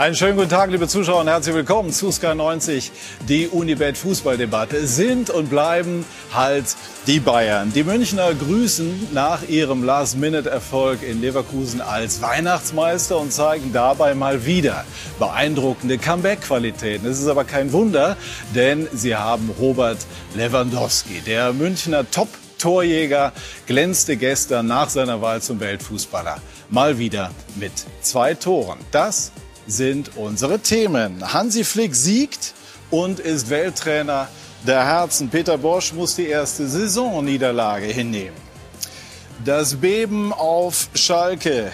Einen schönen guten Tag, liebe Zuschauer, und herzlich willkommen zu Sky 90. Die Unibet Fußballdebatte sind und bleiben halt die Bayern. Die Münchner grüßen nach ihrem Last-Minute-Erfolg in Leverkusen als Weihnachtsmeister und zeigen dabei mal wieder beeindruckende Comeback-Qualitäten. Es ist aber kein Wunder, denn sie haben Robert Lewandowski, der Münchner Top Torjäger glänzte gestern nach seiner Wahl zum Weltfußballer mal wieder mit zwei Toren. Das sind unsere Themen. Hansi Flick siegt und ist Welttrainer der Herzen. Peter Bosch muss die erste Saisonniederlage hinnehmen. Das Beben auf Schalke.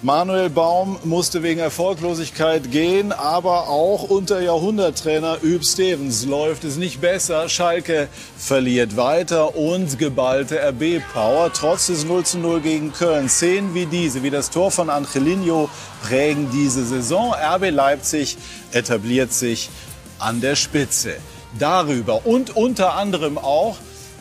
Manuel Baum musste wegen Erfolglosigkeit gehen, aber auch unter Jahrhunderttrainer Üb Stevens läuft es nicht besser. Schalke verliert weiter und geballte RB-Power trotz des 0 zu 0 gegen Köln. Szenen wie diese, wie das Tor von Angelino prägen diese Saison. RB Leipzig etabliert sich an der Spitze. Darüber und unter anderem auch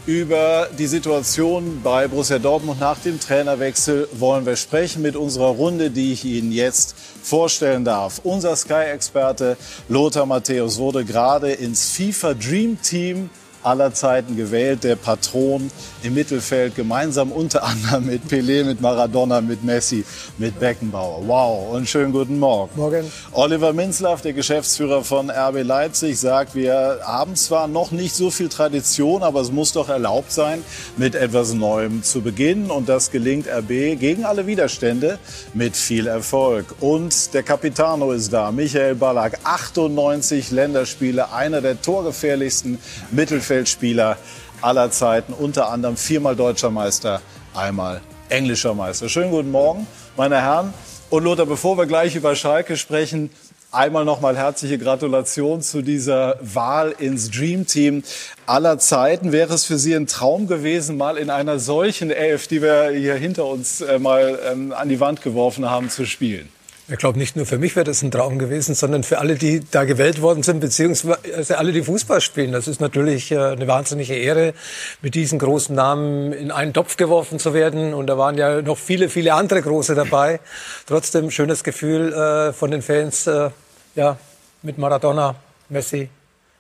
über die Situation bei Borussia Dortmund nach dem Trainerwechsel wollen wir sprechen mit unserer Runde, die ich Ihnen jetzt vorstellen darf. Unser Sky-Experte Lothar Matthäus wurde gerade ins FIFA Dream Team aller Zeiten gewählt, der Patron im Mittelfeld, gemeinsam unter anderem mit Pelé, mit Maradona, mit Messi, mit Beckenbauer. Wow, und schönen guten Morgen. Morgen. Oliver Minzlaff, der Geschäftsführer von RB Leipzig, sagt, wir haben zwar noch nicht so viel Tradition, aber es muss doch erlaubt sein, mit etwas Neuem zu beginnen. Und das gelingt RB gegen alle Widerstände mit viel Erfolg. Und der Capitano ist da, Michael Ballack, 98 Länderspiele, einer der torgefährlichsten Mittelfeldspieler Mittelfeldspieler aller Zeiten, unter anderem viermal deutscher Meister, einmal englischer Meister. Schönen guten Morgen, meine Herren. Und Lothar, bevor wir gleich über Schalke sprechen, einmal nochmal herzliche Gratulation zu dieser Wahl ins Dream Team aller Zeiten. Wäre es für Sie ein Traum gewesen, mal in einer solchen Elf, die wir hier hinter uns äh, mal ähm, an die Wand geworfen haben, zu spielen? Ich glaube, nicht nur für mich wäre das ein Traum gewesen, sondern für alle, die da gewählt worden sind, beziehungsweise alle, die Fußball spielen. Das ist natürlich äh, eine wahnsinnige Ehre, mit diesen großen Namen in einen Topf geworfen zu werden. Und da waren ja noch viele, viele andere Große dabei. Trotzdem schönes Gefühl äh, von den Fans, äh, ja, mit Maradona, Messi,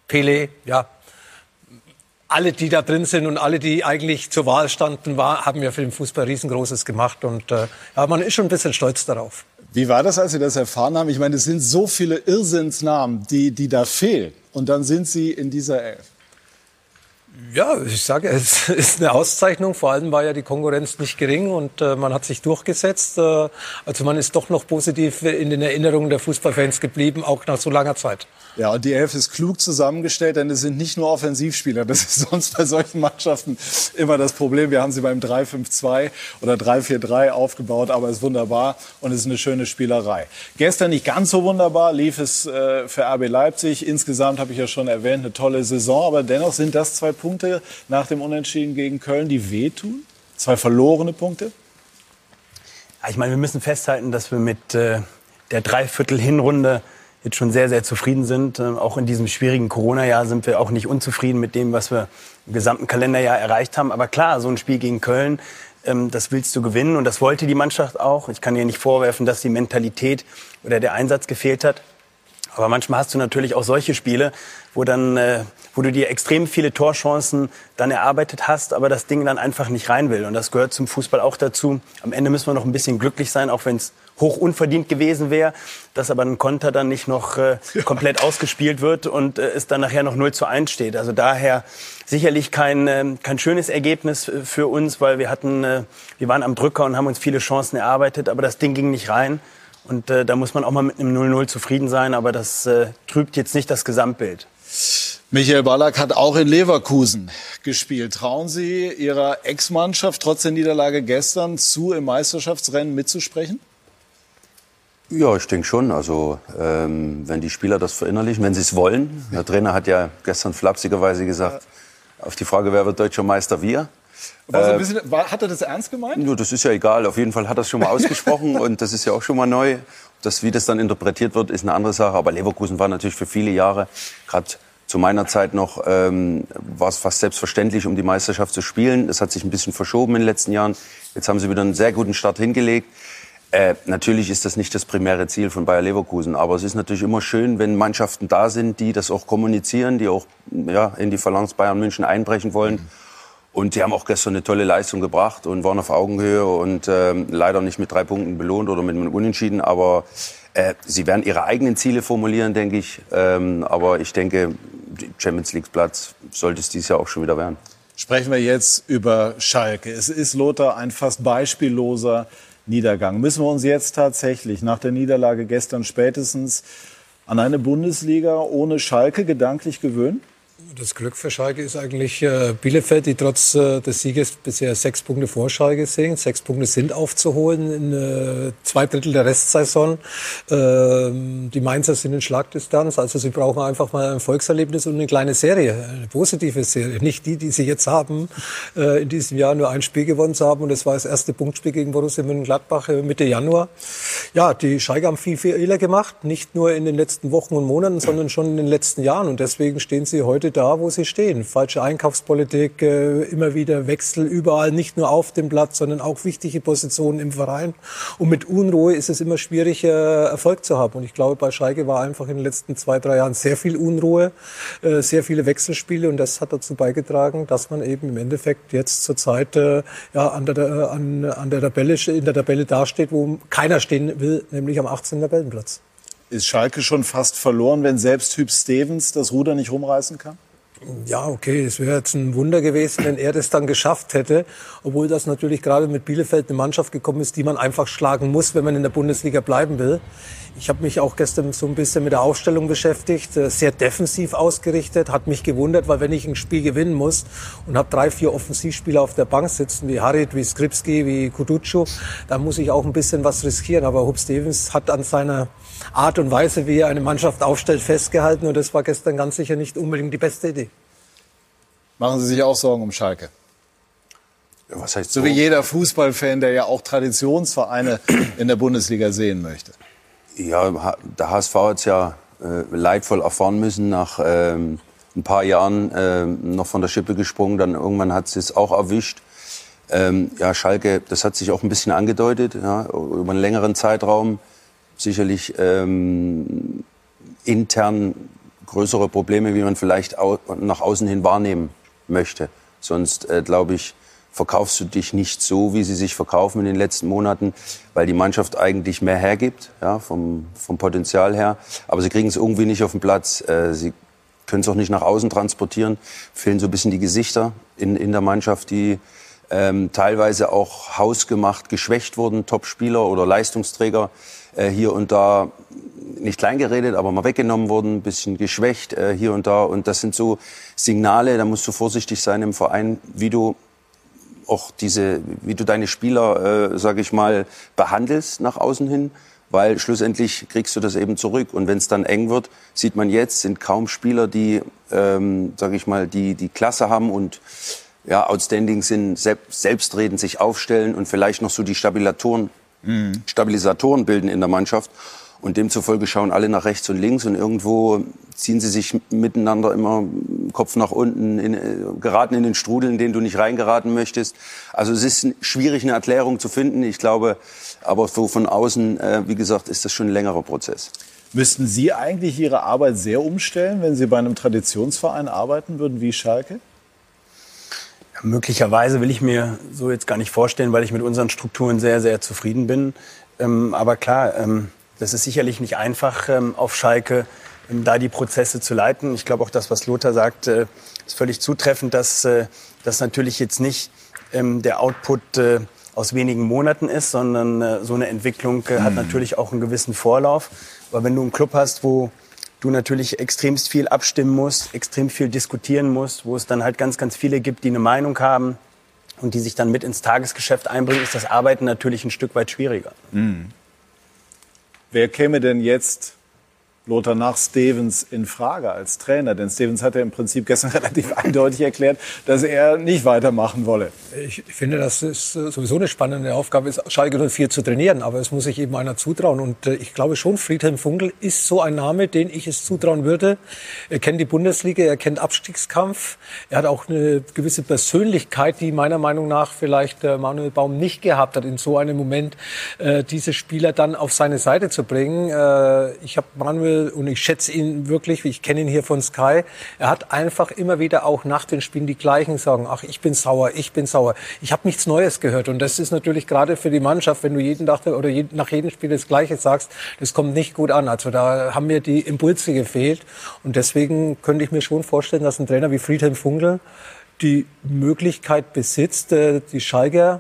Pele, ja, alle, die da drin sind und alle, die eigentlich zur Wahl standen, war, haben ja für den Fußball riesengroßes gemacht. Und äh, ja, man ist schon ein bisschen stolz darauf. Wie war das, als Sie das erfahren haben? Ich meine, es sind so viele Irrsinnsnamen, die, die da fehlen. Und dann sind Sie in dieser Elf. Ja, ich sage, es ist eine Auszeichnung. Vor allem war ja die Konkurrenz nicht gering und äh, man hat sich durchgesetzt. Äh, also man ist doch noch positiv in den Erinnerungen der Fußballfans geblieben, auch nach so langer Zeit. Ja, und die Elf ist klug zusammengestellt, denn es sind nicht nur Offensivspieler. Das ist sonst bei solchen Mannschaften immer das Problem. Wir haben sie beim 3-5-2 oder 3-4-3 aufgebaut, aber es ist wunderbar und es ist eine schöne Spielerei. Gestern nicht ganz so wunderbar lief es äh, für RB Leipzig. Insgesamt habe ich ja schon erwähnt, eine tolle Saison, aber dennoch sind das zwei Punkte nach dem Unentschieden gegen Köln, die wehtun. Zwei verlorene Punkte. Ich meine, wir müssen festhalten, dass wir mit äh, der Dreiviertel-Hinrunde jetzt schon sehr, sehr zufrieden sind. Ähm, auch in diesem schwierigen Corona-Jahr sind wir auch nicht unzufrieden mit dem, was wir im gesamten Kalenderjahr erreicht haben. Aber klar, so ein Spiel gegen Köln, ähm, das willst du gewinnen und das wollte die Mannschaft auch. Ich kann dir nicht vorwerfen, dass die Mentalität oder der Einsatz gefehlt hat. Aber manchmal hast du natürlich auch solche Spiele, wo dann, äh, wo du dir extrem viele Torchancen dann erarbeitet hast, aber das Ding dann einfach nicht rein will. Und das gehört zum Fußball auch dazu. Am Ende müssen wir noch ein bisschen glücklich sein, auch wenn es hoch unverdient gewesen wäre, dass aber ein Konter dann nicht noch äh, komplett ausgespielt wird und äh, es dann nachher noch 0 zu 1 steht. Also daher sicherlich kein, äh, kein schönes Ergebnis für uns, weil wir hatten, äh, wir waren am Drücker und haben uns viele Chancen erarbeitet, aber das Ding ging nicht rein. Und äh, da muss man auch mal mit einem 0-0 zufrieden sein, aber das äh, trübt jetzt nicht das Gesamtbild. Michael Ballack hat auch in Leverkusen gespielt. Trauen Sie Ihrer Ex-Mannschaft trotz der Niederlage gestern zu, im Meisterschaftsrennen mitzusprechen? Ja, ich denke schon. Also ähm, wenn die Spieler das verinnerlichen, wenn sie es wollen. Der Trainer hat ja gestern flapsigerweise gesagt, auf die Frage, wer wird deutscher Meister, wir. Äh, bisschen, war, hat er das ernst gemeint? Nur, das ist ja egal. Auf jeden Fall hat er es schon mal ausgesprochen und das ist ja auch schon mal neu. Das, wie das dann interpretiert wird, ist eine andere Sache. Aber Leverkusen war natürlich für viele Jahre, gerade zu meiner Zeit noch, ähm, war es fast selbstverständlich, um die Meisterschaft zu spielen. Das hat sich ein bisschen verschoben in den letzten Jahren. Jetzt haben sie wieder einen sehr guten Start hingelegt. Äh, natürlich ist das nicht das primäre Ziel von Bayer Leverkusen, aber es ist natürlich immer schön, wenn Mannschaften da sind, die das auch kommunizieren, die auch ja, in die Phalanx Bayern München einbrechen wollen. Und die haben auch gestern eine tolle Leistung gebracht und waren auf Augenhöhe und äh, leider nicht mit drei Punkten belohnt oder mit einem Unentschieden. Aber äh, sie werden ihre eigenen Ziele formulieren, denke ich. Ähm, aber ich denke, Champions League Platz sollte es dieses Jahr auch schon wieder werden. Sprechen wir jetzt über Schalke. Es ist Lothar ein fast beispielloser Niedergang. Müssen wir uns jetzt tatsächlich nach der Niederlage gestern spätestens an eine Bundesliga ohne Schalke gedanklich gewöhnen? Das Glück für Schalke ist eigentlich äh, Bielefeld, die trotz äh, des Sieges bisher sechs Punkte vor Schalke sind. Sechs Punkte sind aufzuholen in äh, zwei Drittel der Restsaison. Ähm, die Mainzer sind in Schlagdistanz, also sie brauchen einfach mal ein Erfolgserlebnis und eine kleine Serie, eine positive Serie. Nicht die, die sie jetzt haben, in diesem Jahr nur ein Spiel gewonnen zu haben und das war das erste Punktspiel gegen Borussia Mönchengladbach Mitte Januar. Ja, die Schalke haben viel, viel Fehler gemacht, nicht nur in den letzten Wochen und Monaten, sondern schon in den letzten Jahren und deswegen stehen sie heute heute da, wo sie stehen. Falsche Einkaufspolitik, äh, immer wieder Wechsel überall, nicht nur auf dem Platz, sondern auch wichtige Positionen im Verein. Und mit Unruhe ist es immer schwierig, äh, Erfolg zu haben. Und ich glaube, bei Schalke war einfach in den letzten zwei, drei Jahren sehr viel Unruhe, äh, sehr viele Wechselspiele. Und das hat dazu beigetragen, dass man eben im Endeffekt jetzt zurzeit ja, an, der, an, an der Tabelle, in der Tabelle dasteht, wo keiner stehen will, nämlich am 18. Tabellenplatz. Ist Schalke schon fast verloren, wenn selbst Hüb Stevens das Ruder nicht rumreißen kann? Ja, okay, es wäre jetzt ein Wunder gewesen, wenn er das dann geschafft hätte, obwohl das natürlich gerade mit Bielefeld eine Mannschaft gekommen ist, die man einfach schlagen muss, wenn man in der Bundesliga bleiben will. Ich habe mich auch gestern so ein bisschen mit der Aufstellung beschäftigt, äh, sehr defensiv ausgerichtet, hat mich gewundert, weil wenn ich ein Spiel gewinnen muss und habe drei, vier Offensivspieler auf der Bank sitzen, wie Harit, wie Skripski, wie Kuducu, dann muss ich auch ein bisschen was riskieren. Aber Hub Stevens hat an seiner Art und Weise, wie er eine Mannschaft aufstellt, festgehalten und das war gestern ganz sicher nicht unbedingt die beste Idee. Machen Sie sich auch Sorgen um Schalke? Was heißt so? So wie jeder Fußballfan, der ja auch Traditionsvereine in der Bundesliga sehen möchte. Ja, der HSV hat es ja äh, leidvoll erfahren müssen nach ähm, ein paar Jahren äh, noch von der Schippe gesprungen. Dann irgendwann hat es auch erwischt. Ähm, ja, Schalke, das hat sich auch ein bisschen angedeutet, ja, über einen längeren Zeitraum. Sicherlich ähm, intern größere Probleme, wie man vielleicht au nach außen hin wahrnehmen möchte. Sonst, äh, glaube ich, verkaufst du dich nicht so, wie sie sich verkaufen in den letzten Monaten, weil die Mannschaft eigentlich mehr hergibt, ja, vom, vom Potenzial her. Aber sie kriegen es irgendwie nicht auf den Platz. Äh, sie können es auch nicht nach außen transportieren. Fehlen so ein bisschen die Gesichter in, in der Mannschaft, die ähm, teilweise auch hausgemacht geschwächt wurden, Topspieler oder Leistungsträger äh, hier und da nicht kleingeredet, aber mal weggenommen wurden, ein bisschen geschwächt äh, hier und da. Und das sind so Signale, da musst du vorsichtig sein im Verein, wie du auch diese, wie du deine Spieler, äh, sage ich mal, behandelst nach außen hin, weil schlussendlich kriegst du das eben zurück. Und wenn es dann eng wird, sieht man jetzt, sind kaum Spieler, die, ähm, sage ich mal, die die Klasse haben und ja, outstanding sind, selbst, selbstredend sich aufstellen und vielleicht noch so die Stabilisatoren, mhm. Stabilisatoren bilden in der Mannschaft. Und demzufolge schauen alle nach rechts und links und irgendwo ziehen sie sich miteinander immer Kopf nach unten, in, äh, geraten in den Strudel, in den du nicht reingeraten möchtest. Also es ist schwierig, eine Erklärung zu finden. Ich glaube, aber so von außen, äh, wie gesagt, ist das schon ein längerer Prozess. Müssten Sie eigentlich Ihre Arbeit sehr umstellen, wenn Sie bei einem Traditionsverein arbeiten würden wie Schalke? Ja, möglicherweise will ich mir so jetzt gar nicht vorstellen, weil ich mit unseren Strukturen sehr, sehr zufrieden bin. Ähm, aber klar, ähm, das ist sicherlich nicht einfach ähm, auf Schalke, ähm, da die Prozesse zu leiten. Ich glaube auch das, was Lothar sagt, äh, ist völlig zutreffend, dass äh, das natürlich jetzt nicht ähm, der Output äh, aus wenigen Monaten ist, sondern äh, so eine Entwicklung äh, hat mhm. natürlich auch einen gewissen Vorlauf. Aber wenn du einen Club hast, wo du natürlich extremst viel abstimmen musst, extrem viel diskutieren musst, wo es dann halt ganz, ganz viele gibt, die eine Meinung haben und die sich dann mit ins Tagesgeschäft einbringen, ist das Arbeiten natürlich ein Stück weit schwieriger. Mhm. Wer käme denn jetzt Lothar nach Stevens in Frage als Trainer? Denn Stevens hat ja im Prinzip gestern relativ eindeutig erklärt, dass er nicht weitermachen wolle. Ich finde, dass es sowieso eine spannende Aufgabe ist, Schalke 04 zu trainieren. Aber es muss sich eben einer zutrauen. Und äh, ich glaube schon, Friedhelm Funkel ist so ein Name, den ich es zutrauen würde. Er kennt die Bundesliga, er kennt Abstiegskampf. Er hat auch eine gewisse Persönlichkeit, die meiner Meinung nach vielleicht äh, Manuel Baum nicht gehabt hat, in so einem Moment äh, diese Spieler dann auf seine Seite zu bringen. ich habe Manuel und ich schätze ihn wirklich, ich kenne ihn hier von Sky, er hat einfach immer wieder auch nach den Spielen die gleichen sagen, ach, ich bin sauer, ich bin sauer. Ich habe nichts Neues gehört und das ist natürlich gerade für die Mannschaft, wenn du jeden Tag oder nach jedem Spiel das Gleiche sagst, das kommt nicht gut an. Also da haben mir die Impulse gefehlt und deswegen könnte ich mir schon vorstellen, dass ein Trainer wie Friedhelm Funkel die Möglichkeit besitzt, äh, die Schalke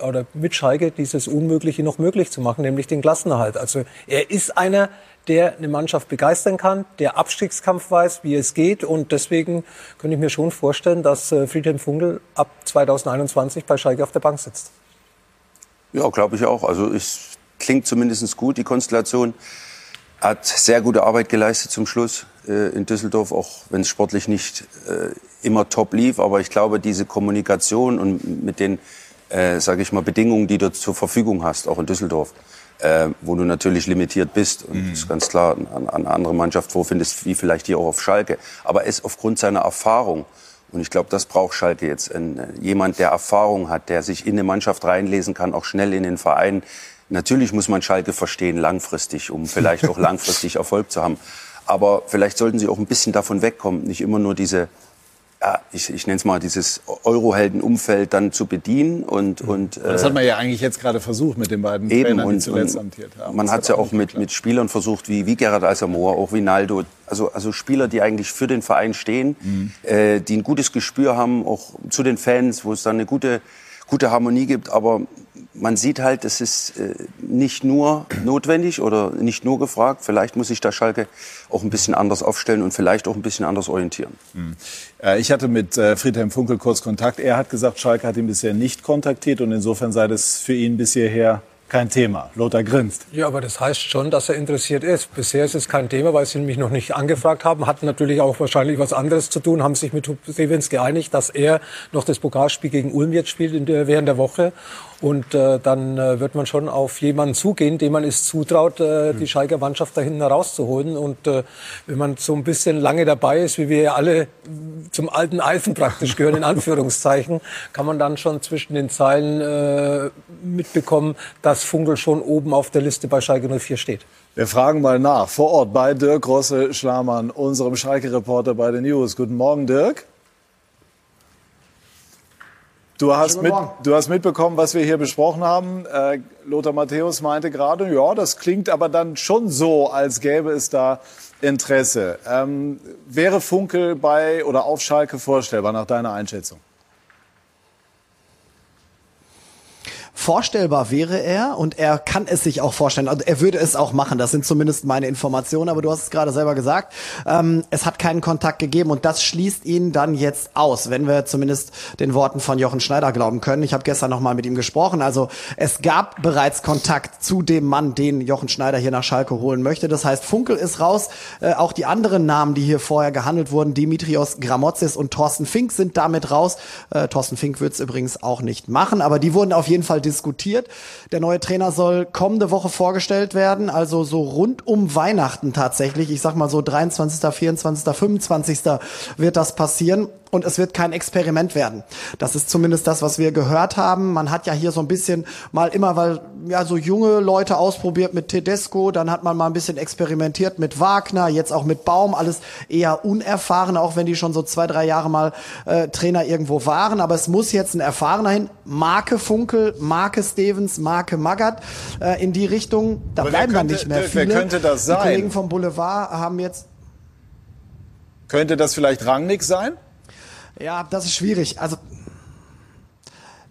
oder mit Schalke dieses Unmögliche noch möglich zu machen, nämlich den Klassenerhalt. Also er ist einer, der eine Mannschaft begeistern kann, der Abstiegskampf weiß, wie es geht. Und deswegen könnte ich mir schon vorstellen, dass äh, Friedhelm Funkel ab 2021 bei Schalke auf der Bank sitzt. Ja, glaube ich auch. Also es klingt zumindest gut, die Konstellation. Hat sehr gute Arbeit geleistet zum Schluss äh, in Düsseldorf, auch wenn es sportlich nicht äh, immer top lief. Aber ich glaube, diese Kommunikation und mit den, äh, sage ich mal, Bedingungen, die du zur Verfügung hast, auch in Düsseldorf, äh, wo du natürlich limitiert bist. Und mhm. das ist ganz klar an, an eine andere Mannschaft vorfindest, wie vielleicht hier auch auf Schalke. Aber es aufgrund seiner Erfahrung, und ich glaube, das braucht Schalke jetzt, ein, äh, jemand, der Erfahrung hat, der sich in eine Mannschaft reinlesen kann, auch schnell in den Verein. Natürlich muss man Schalke verstehen, langfristig, um vielleicht auch langfristig Erfolg zu haben. Aber vielleicht sollten sie auch ein bisschen davon wegkommen, nicht immer nur diese ja, ich, ich nenne es mal dieses Eurohelden-Umfeld dann zu bedienen und mhm. und äh, das hat man ja eigentlich jetzt gerade versucht mit den beiden eben, Trainern, die zuletzt amtiert haben. Man hat es ja auch mit, mit Spielern versucht, wie wie Gerard Alsamoa, auch wie Naldo, also also Spieler, die eigentlich für den Verein stehen, mhm. äh, die ein gutes Gespür haben, auch zu den Fans, wo es dann eine gute gute Harmonie gibt, aber man sieht halt, es ist äh, nicht nur notwendig oder nicht nur gefragt. Vielleicht muss sich da Schalke auch ein bisschen anders aufstellen und vielleicht auch ein bisschen anders orientieren. Mhm. ich hatte mit äh, Friedhelm Funkel kurz Kontakt. Er hat gesagt, Schalke hat ihn bisher nicht kontaktiert und insofern sei das für ihn bisher kein Thema. Lothar grinst. Ja, aber das heißt schon, dass er interessiert ist. Bisher ist es kein Thema, weil sie mich noch nicht angefragt haben. Hatten natürlich auch wahrscheinlich was anderes zu tun, haben sich mit Stevens geeinigt, dass er noch das Pokalspiel gegen Ulm jetzt spielt der, während der Woche. Und äh, dann äh, wird man schon auf jemanden zugehen, dem man es zutraut, äh, die Schalker Mannschaft da hinten herauszuholen. Und äh, wenn man so ein bisschen lange dabei ist, wie wir ja alle zum alten Eisen praktisch gehören, in Anführungszeichen, kann man dann schon zwischen den Zeilen äh, mitbekommen, dass Funkel schon oben auf der Liste bei Schalke 04 steht. Wir fragen mal nach, vor Ort bei Dirk Rosse-Schlamann, unserem Schalke-Reporter bei den News. Guten Morgen, Dirk. Du hast, mit, du hast mitbekommen, was wir hier besprochen haben. Äh, Lothar Matthäus meinte gerade, ja, das klingt aber dann schon so, als gäbe es da Interesse. Ähm, wäre Funkel bei oder auf Schalke vorstellbar nach deiner Einschätzung? Vorstellbar wäre er und er kann es sich auch vorstellen. Also er würde es auch machen. Das sind zumindest meine Informationen. Aber du hast es gerade selber gesagt. Ähm, es hat keinen Kontakt gegeben und das schließt ihn dann jetzt aus, wenn wir zumindest den Worten von Jochen Schneider glauben können. Ich habe gestern noch mal mit ihm gesprochen. Also es gab bereits Kontakt zu dem Mann, den Jochen Schneider hier nach Schalke holen möchte. Das heißt, Funkel ist raus. Äh, auch die anderen Namen, die hier vorher gehandelt wurden, Dimitrios Gramotzis und Thorsten Fink sind damit raus. Äh, Thorsten Fink wird es übrigens auch nicht machen, aber die wurden auf jeden Fall diskutiert. Der neue Trainer soll kommende Woche vorgestellt werden, also so rund um Weihnachten tatsächlich. Ich sag mal so 23., 24., 25. wird das passieren und es wird kein Experiment werden. Das ist zumindest das, was wir gehört haben. Man hat ja hier so ein bisschen mal immer, weil ja so junge Leute ausprobiert mit Tedesco, dann hat man mal ein bisschen experimentiert mit Wagner, jetzt auch mit Baum, alles eher unerfahren, auch wenn die schon so zwei, drei Jahre mal äh, Trainer irgendwo waren. Aber es muss jetzt ein erfahrener hin. Marke Funkel, Marke Stevens, Marke Magath äh, in die Richtung. Da Aber bleiben dann nicht mehr viele. Wer könnte das sein? Die Kollegen vom Boulevard haben jetzt könnte das vielleicht Rangnick sein? Ja, das ist schwierig. Also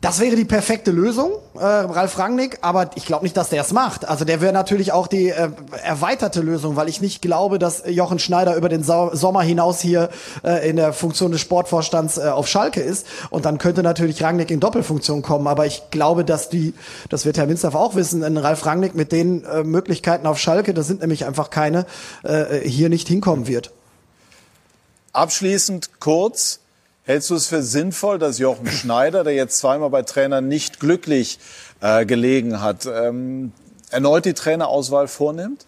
Das wäre die perfekte Lösung, äh, Ralf Rangnick, aber ich glaube nicht, dass der es macht. Also der wäre natürlich auch die äh, erweiterte Lösung, weil ich nicht glaube, dass Jochen Schneider über den Sau Sommer hinaus hier äh, in der Funktion des Sportvorstands äh, auf Schalke ist. Und dann könnte natürlich Rangnick in Doppelfunktion kommen. Aber ich glaube, dass die, das wird Herr Minzlaff auch wissen, ein Ralf Rangnick mit den äh, Möglichkeiten auf Schalke, das sind nämlich einfach keine, äh, hier nicht hinkommen wird. Abschließend kurz, Hältst du es für sinnvoll, dass Jochen Schneider, der jetzt zweimal bei Trainern nicht glücklich äh, gelegen hat, ähm, erneut die Trainerauswahl vornimmt?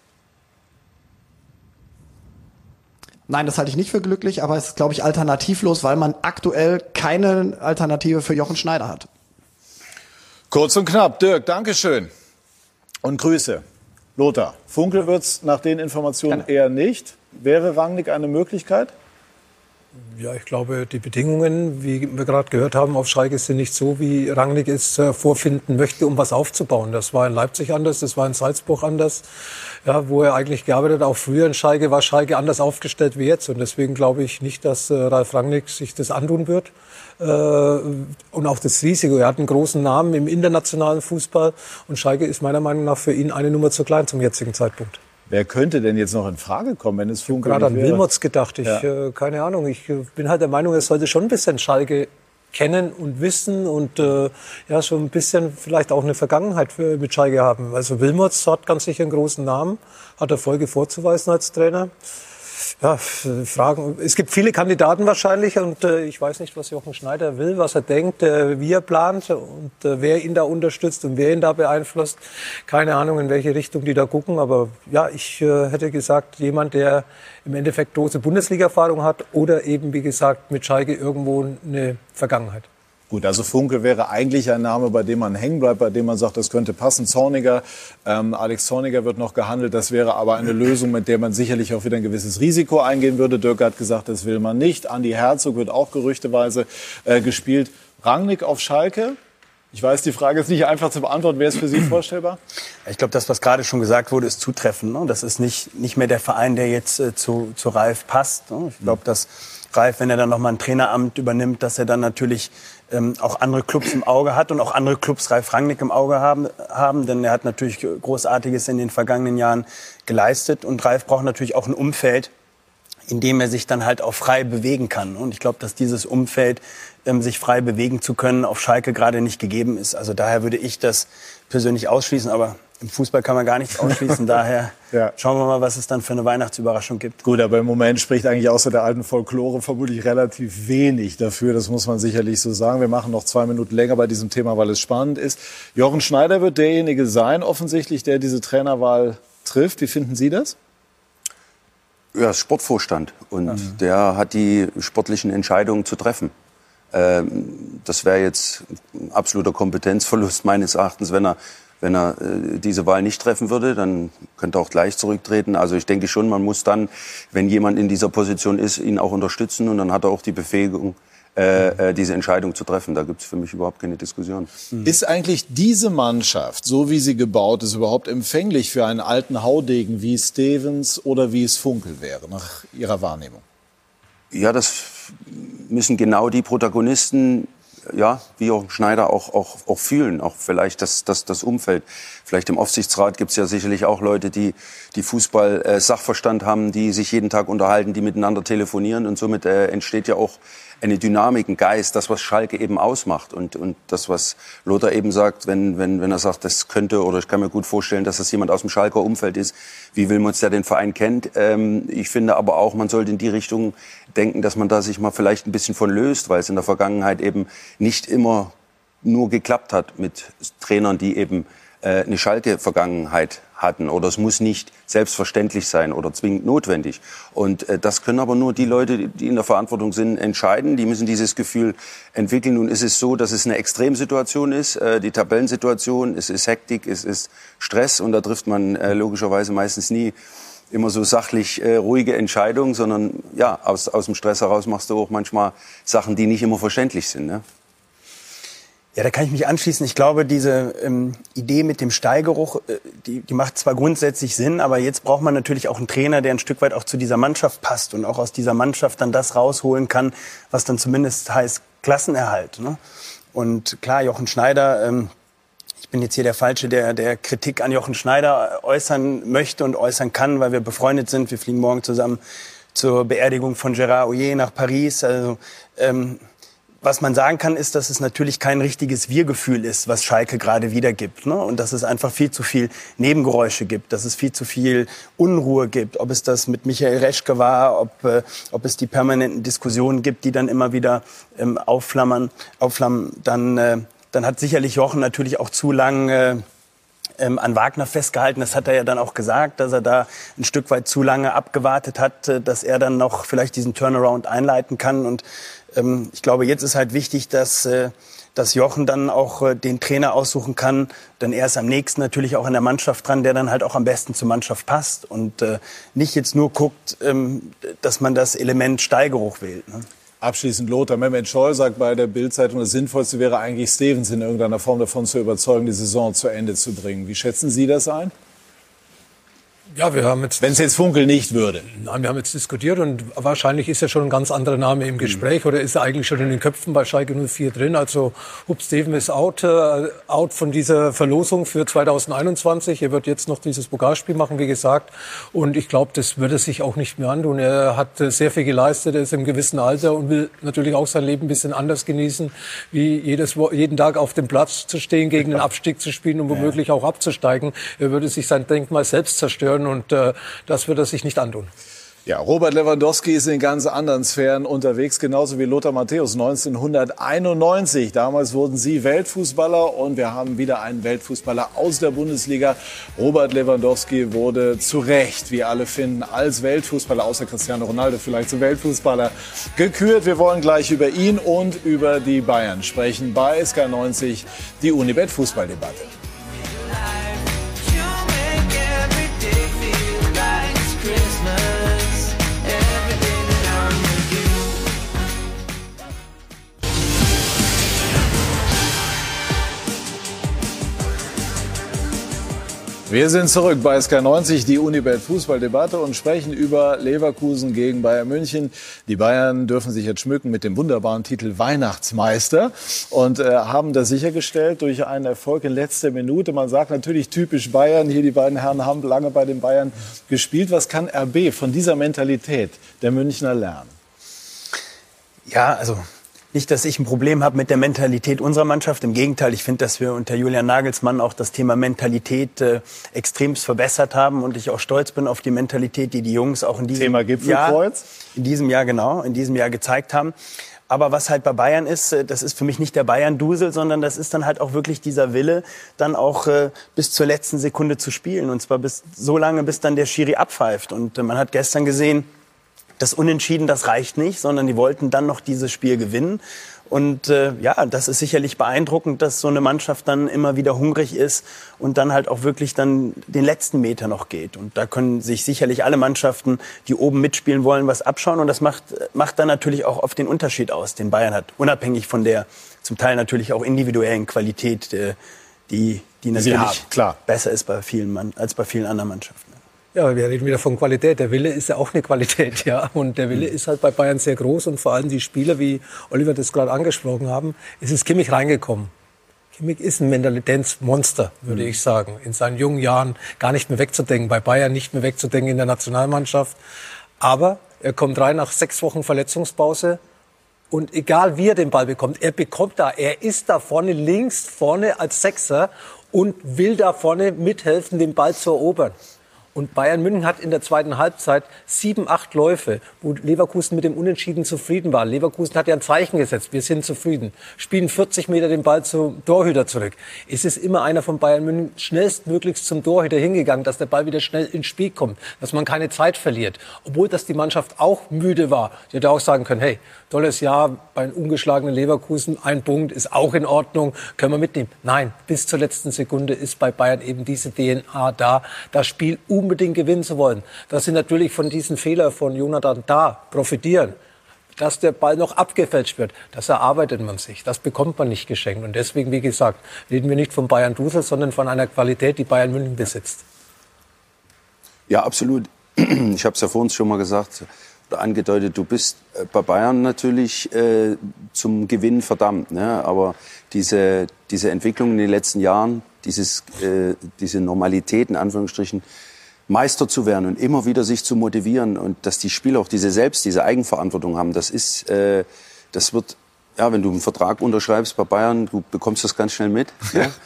Nein, das halte ich nicht für glücklich, aber es ist, glaube ich, alternativlos, weil man aktuell keine Alternative für Jochen Schneider hat. Kurz und knapp. Dirk, Dankeschön. Und Grüße. Lothar, Funkel wird's nach den Informationen eher nicht. Wäre Rangnick eine Möglichkeit? Ja, ich glaube, die Bedingungen, wie wir gerade gehört haben, auf Schalke sind nicht so, wie Rangnick es äh, vorfinden möchte, um was aufzubauen. Das war in Leipzig anders, das war in Salzburg anders, ja, wo er eigentlich gearbeitet hat. Auch früher in Schalke war Schalke anders aufgestellt wie jetzt. Und deswegen glaube ich nicht, dass äh, Ralf Rangnick sich das antun wird. Äh, und auch das Risiko. Er hat einen großen Namen im internationalen Fußball. Und Schalke ist meiner Meinung nach für ihn eine Nummer zu klein zum jetzigen Zeitpunkt. Wer könnte denn jetzt noch in Frage kommen, wenn es Funke Gerade an? Wilmots gedacht. Ich, Ja. äh, keine Ahnung. Ich äh, bin halt der Meinung, er sollte schon ein bisschen Schalke kennen und wissen und äh, ja schon ein bisschen vielleicht auch eine Vergangenheit für, mit Schalke haben. Also Wilmots hat ganz sicher einen großen Namen, hat Erfolge vorzuweisen als Trainer. Ja, Fragen. Es gibt viele Kandidaten wahrscheinlich und äh, ich weiß nicht, was Jochen Schneider will, was er denkt, äh, wie er plant und äh, wer ihn da unterstützt und wer ihn da beeinflusst. Keine Ahnung, in welche Richtung die da gucken. Aber ja, ich äh, hätte gesagt, jemand, der im Endeffekt große Bundesliga-Erfahrung hat oder eben, wie gesagt, mit Schalke irgendwo eine Vergangenheit. Gut, also Funke wäre eigentlich ein Name, bei dem man hängen bleibt, bei dem man sagt, das könnte passen. Zorniger, ähm, Alex Zorniger wird noch gehandelt. Das wäre aber eine Lösung, mit der man sicherlich auch wieder ein gewisses Risiko eingehen würde. Dirk hat gesagt, das will man nicht. Andi Herzog wird auch gerüchteweise äh, gespielt. Rangnick auf Schalke. Ich weiß, die Frage ist nicht einfach zu beantworten. Wäre es für Sie vorstellbar? Ich glaube, das, was gerade schon gesagt wurde, ist zutreffend. Ne? Das ist nicht, nicht mehr der Verein, der jetzt äh, zu, zu Ralf passt. Ne? Ich glaube, dass Ralf, wenn er dann nochmal ein Traineramt übernimmt, dass er dann natürlich ähm, auch andere Clubs im Auge hat und auch andere Clubs Ralf Rangnick im Auge haben, haben. Denn er hat natürlich Großartiges in den vergangenen Jahren geleistet. Und Ralf braucht natürlich auch ein Umfeld, in dem er sich dann halt auch frei bewegen kann. Und ich glaube, dass dieses Umfeld, ähm, sich frei bewegen zu können, auf Schalke gerade nicht gegeben ist. Also daher würde ich das persönlich ausschließen. Aber im Fußball kann man gar nichts ausschließen. daher Ja. schauen wir mal, was es dann für eine Weihnachtsüberraschung gibt. Gut, aber im Moment spricht eigentlich außer der alten Folklore vermutlich relativ wenig dafür. Das muss man sicherlich so sagen. Wir machen noch zwei Minuten länger bei diesem Thema, weil es spannend ist. Jochen Schneider wird derjenige sein, offensichtlich, der diese Trainerwahl trifft. Wie finden Sie das? Ja, Sportvorstand. Und der hat die sportlichen Entscheidungen zu treffen. Ähm, das wäre jetzt ein absoluter Kompetenzverlust meines Erachtens, wenn er, wenn er äh, diese Wahl nicht treffen würde. Dann könnte er auch gleich zurücktreten. Also ich denke schon, man muss dann, wenn jemand in dieser Position ist, ihn auch unterstützen. Und dann hat er auch die Befähigung, äh, äh, diese Entscheidung zu treffen. Da gibt es für mich überhaupt keine Diskussion. Ist eigentlich diese Mannschaft, so wie sie gebaut ist, überhaupt empfänglich für einen alten Haudegen wie Stevens oder wie es Funkel wäre, nach Ihrer Wahrnehmung? Ja, das müssen genau die Protagonisten, ja, wie auch Schneider auch, auch, auch fühlen, auch vielleicht das, das, das Umfeld. Vielleicht im Aufsichtsrat gibt es ja sicherlich auch Leute, die, die Fußball äh, haben, die sich jeden Tag unterhalten, die miteinander telefonieren und somit äh, entsteht ja auch eine Dynamik, ein Geist, das, was Schalke eben ausmacht. Und, und das, was Lothar eben sagt, wenn, wenn, wenn er sagt, das könnte, oder ich kann mir gut vorstellen, dass das jemand aus dem Schalker Umfeld ist, wie Wilmots, der den Verein kennt. Ähm, ich finde aber auch, man sollte in die Richtung denken, dass man da sich mal vielleicht ein bisschen von löst, weil es in der Vergangenheit eben nicht immer nur geklappt hat mit Trainern, die eben eine Schalke-Vergangenheit hatten. Oder es muss nicht selbstverständlich sein oder zwingend notwendig. Und äh, das können aber nur die Leute, die- die in der Verantwortung sind, entscheiden. Die müssen dieses Gefühl entwickeln. Nun ist es so, dass es eine Extremsituation ist, äh, die Tabellensituation. Es ist Hektik, es ist Stress und da trifft man äh, logischerweise meistens nie immer so sachlich äh, ruhige Entscheidungen, sondern ja, aus, aus dem Stress heraus machst du auch manchmal Sachen, die nicht immer verständlich sind. Ne? Ja, da kann ich mich anschließen. Ich glaube, diese ähm, Idee mit dem Steigeruch, äh, die, die macht zwar grundsätzlich Sinn, aber jetzt braucht man natürlich auch einen Trainer, der ein Stück weit auch zu dieser Mannschaft passt und auch aus dieser Mannschaft dann das rausholen kann, was dann zumindest heißt Klassenerhalt. Ne? Und klar, Jochen Schneider, ähm, ich bin jetzt hier der Falsche, der, der Kritik an Jochen Schneider äußern möchte und äußern kann, weil wir befreundet sind. Wir fliegen morgen zusammen zur Beerdigung von Gérard Hoyer nach Paris. Also ähm, was man sagen kann, ist, dass es natürlich kein richtiges Wir-Gefühl ist, was Schalke gerade wiedergibt. Ne? Und dass es einfach viel zu viel Nebengeräusche gibt, dass es viel zu viel Unruhe gibt. Ob es das mit Michael Reschke war, ob, äh, ob es die permanenten Diskussionen gibt, die dann immer wieder ähm, aufflammern, aufflammen, dann, äh, dann hat sicherlich Jochen natürlich auch zu lang... Äh, ähm, an Wagner festgehalten. Das hat er ja dann auch gesagt, dass er da ein Stück weit zu lange abgewartet hat, äh, dass er dann noch vielleicht diesen Turnaround einleiten kann. Und ähm, ich glaube, jetzt ist halt wichtig, dass, äh, dass Jochen dann auch äh, den Trainer aussuchen kann. Denn er ist am nächsten natürlich auch an der Mannschaft dran, der dann halt auch am besten zur Mannschaft passt. Und äh, nicht jetzt nur guckt, ähm, dass man das Element Steigeruch wählt. Ne? Abschließend Lothar Mehmet Scholl sagt bei der Bildzeitung, das Sinnvollste wäre eigentlich Stevens in irgendeiner Form davon zu überzeugen, die Saison zu Ende zu bringen. Wie schätzen Sie das ein? Ja, wir haben jetzt. Wenn es jetzt Funkel nicht würde. Nein, wir haben jetzt diskutiert und wahrscheinlich ist ja schon ein ganz anderer Name im Gespräch mhm. oder ist er eigentlich schon in den Köpfen bei Schalke 04 drin. Also Hub Steven ist out, äh, out von dieser Verlosung für 2021. Er wird jetzt noch dieses Pokalspiel machen, wie gesagt. Und ich glaube, das würde sich auch nicht mehr antun. Er hat äh, sehr viel geleistet, er ist im gewissen Alter und will natürlich auch sein Leben ein bisschen anders genießen, wie jedes, jeden Tag auf dem Platz zu stehen, gegen den Abstieg zu spielen und womöglich auch abzusteigen. Er würde sich sein Denkmal selbst zerstören können. Und äh, das wird er sich nicht antun. Ja, Robert Lewandowski ist in ganz anderen Sphären unterwegs, genauso wie Lothar Matthäus 1991. Damals wurden Sie Weltfußballer und wir haben wieder einen Weltfußballer aus der Bundesliga. Robert Lewandowski wurde zu Recht, wie alle finden, als Weltfußballer, außer Cristiano Ronaldo vielleicht zum Weltfußballer gekürt. Wir wollen gleich über ihn und über die Bayern sprechen bei SK90, die Unibet Fußballdebatte. Wir sind zurück bei SK90, die Unibet Fußballdebatte und sprechen über Leverkusen gegen Bayern München. Die Bayern dürfen sich jetzt schmücken mit dem wunderbaren Titel Weihnachtsmeister und äh, haben das sichergestellt durch einen Erfolg in letzter Minute. Man sagt natürlich typisch Bayern. Hier die beiden Herren haben lange bei den Bayern gespielt. Was kann RB von dieser Mentalität der Münchner lernen? Ja, also nicht, dass ich ein Problem habe mit der Mentalität unserer Mannschaft. Im Gegenteil, ich finde, dass wir unter Julian Nagelsmann auch das Thema Mentalität äh, extremst verbessert haben und ich auch stolz bin auf die Mentalität, die die Jungs auch in diesem Thema Gipfelkreuz. Jahr, in diesem Jahr genau, in diesem Jahr gezeigt haben. Aber was halt bei Bayern ist, äh, das ist für mich nicht der Bayern-Dusel, sondern das ist dann halt auch wirklich dieser Wille, dann auch äh, bis zur letzten Sekunde zu spielen. Und zwar bis so lange, bis dann der Schiri abpfeift. Und äh, man hat gestern gesehen, das Unentschieden, das reicht nicht, sondern die wollten dann noch dieses Spiel gewinnen. Und äh, ja, das ist sicherlich beeindruckend, dass so eine Mannschaft dann immer wieder hungrig ist und dann halt auch wirklich dann den letzten Meter noch geht. Und da können sich sicherlich alle Mannschaften, die oben mitspielen wollen, was abschauen. Und das macht, macht dann natürlich auch oft den Unterschied aus, den Bayern hat, unabhängig von der zum Teil natürlich auch individuellen Qualität, äh, die, die natürlich klar. besser ist bei vielen, als bei vielen anderen Mannschaften. Ja, wir reden wieder von Qualität. Der Wille ist ja auch eine Qualität, ja. Und der Wille ist halt bei Bayern sehr groß und vor allem die Spieler, wie Oliver das gerade angesprochen haben, ist es Kimmich reingekommen. Kimmich ist ein Mentalitätsmonster, würde mhm. ich sagen. In seinen jungen Jahren gar nicht mehr wegzudenken. Bei Bayern nicht mehr wegzudenken in der Nationalmannschaft. Aber er kommt rein nach sechs Wochen Verletzungspause. Und egal wie er den Ball bekommt, er bekommt da, er ist da vorne links, vorne als Sechser und will da vorne mithelfen, den Ball zu erobern. Und Bayern München hat in der zweiten Halbzeit sieben, acht Läufe, wo Leverkusen mit dem Unentschieden zufrieden war. Leverkusen hat ja ein Zeichen gesetzt. Wir sind zufrieden. Spielen 40 Meter den Ball zum Torhüter zurück. Es ist immer einer von Bayern München schnellstmöglichst zum Torhüter hingegangen, dass der Ball wieder schnell ins Spiel kommt, dass man keine Zeit verliert. Obwohl das die Mannschaft auch müde war. Die hätte auch sagen können, hey, tolles Jahr bei einem ungeschlagenen Leverkusen, ein Punkt ist auch in Ordnung, können wir mitnehmen. Nein, bis zur letzten Sekunde ist bei Bayern eben diese DNA da, das Spiel um unbedingt gewinnen zu wollen, dass sie natürlich von diesen Fehlern von Jonathan da profitieren. Dass der Ball noch abgefälscht wird, das erarbeitet man sich. Das bekommt man nicht geschenkt. Und deswegen, wie gesagt, reden wir nicht von Bayern Dusel, sondern von einer Qualität, die Bayern München besitzt. Ja, absolut. Ich habe es ja vor uns schon mal gesagt angedeutet, du bist äh, bei Bayern natürlich äh, zum Gewinn verdammt. Ne? Aber diese, diese Entwicklung in den letzten Jahren, dieses, äh, diese Normalität in Anführungsstrichen, Meister zu werden und immer wieder sich zu motivieren und dass die Spieler auch diese selbst, diese Eigenverantwortung haben, das ist, äh, das wird, ja, wenn du einen Vertrag unterschreibst bei Bayern, du bekommst das ganz schnell mit. Ja?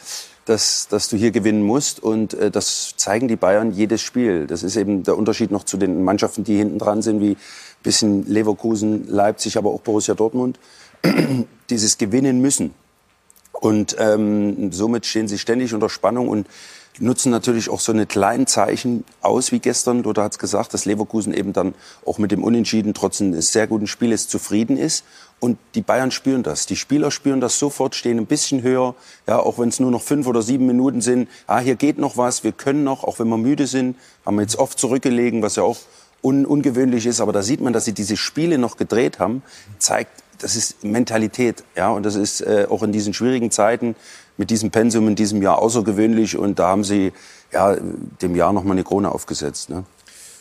dass, dass du hier gewinnen musst. Und äh, das zeigen die Bayern jedes Spiel. Das ist eben der Unterschied noch zu den Mannschaften, die hinten dran sind, wie bisschen Leverkusen, Leipzig, aber auch Borussia Dortmund. Dieses Gewinnen müssen. Und ähm, somit stehen sie ständig unter Spannung und nutzen natürlich auch so eine kleinen Zeichen aus wie gestern. Dort hat es gesagt, dass Leverkusen eben dann auch mit dem Unentschieden trotz eines sehr guten Spieles zufrieden ist. Und die Bayern spüren das. Die Spieler spüren das sofort, stehen ein bisschen höher. Ja, auch wenn es nur noch fünf oder sieben Minuten sind. Ah, hier geht noch was. Wir können noch, auch wenn wir müde sind. Haben wir jetzt oft zurückgelegen, was ja auch un ungewöhnlich ist. Aber da sieht man, dass sie diese Spiele noch gedreht haben. Zeigt, das ist Mentalität. Ja, und das ist äh, auch in diesen schwierigen Zeiten mit diesem Pensum in diesem Jahr außergewöhnlich. Und da haben sie ja, dem Jahr noch mal eine Krone aufgesetzt. Ne?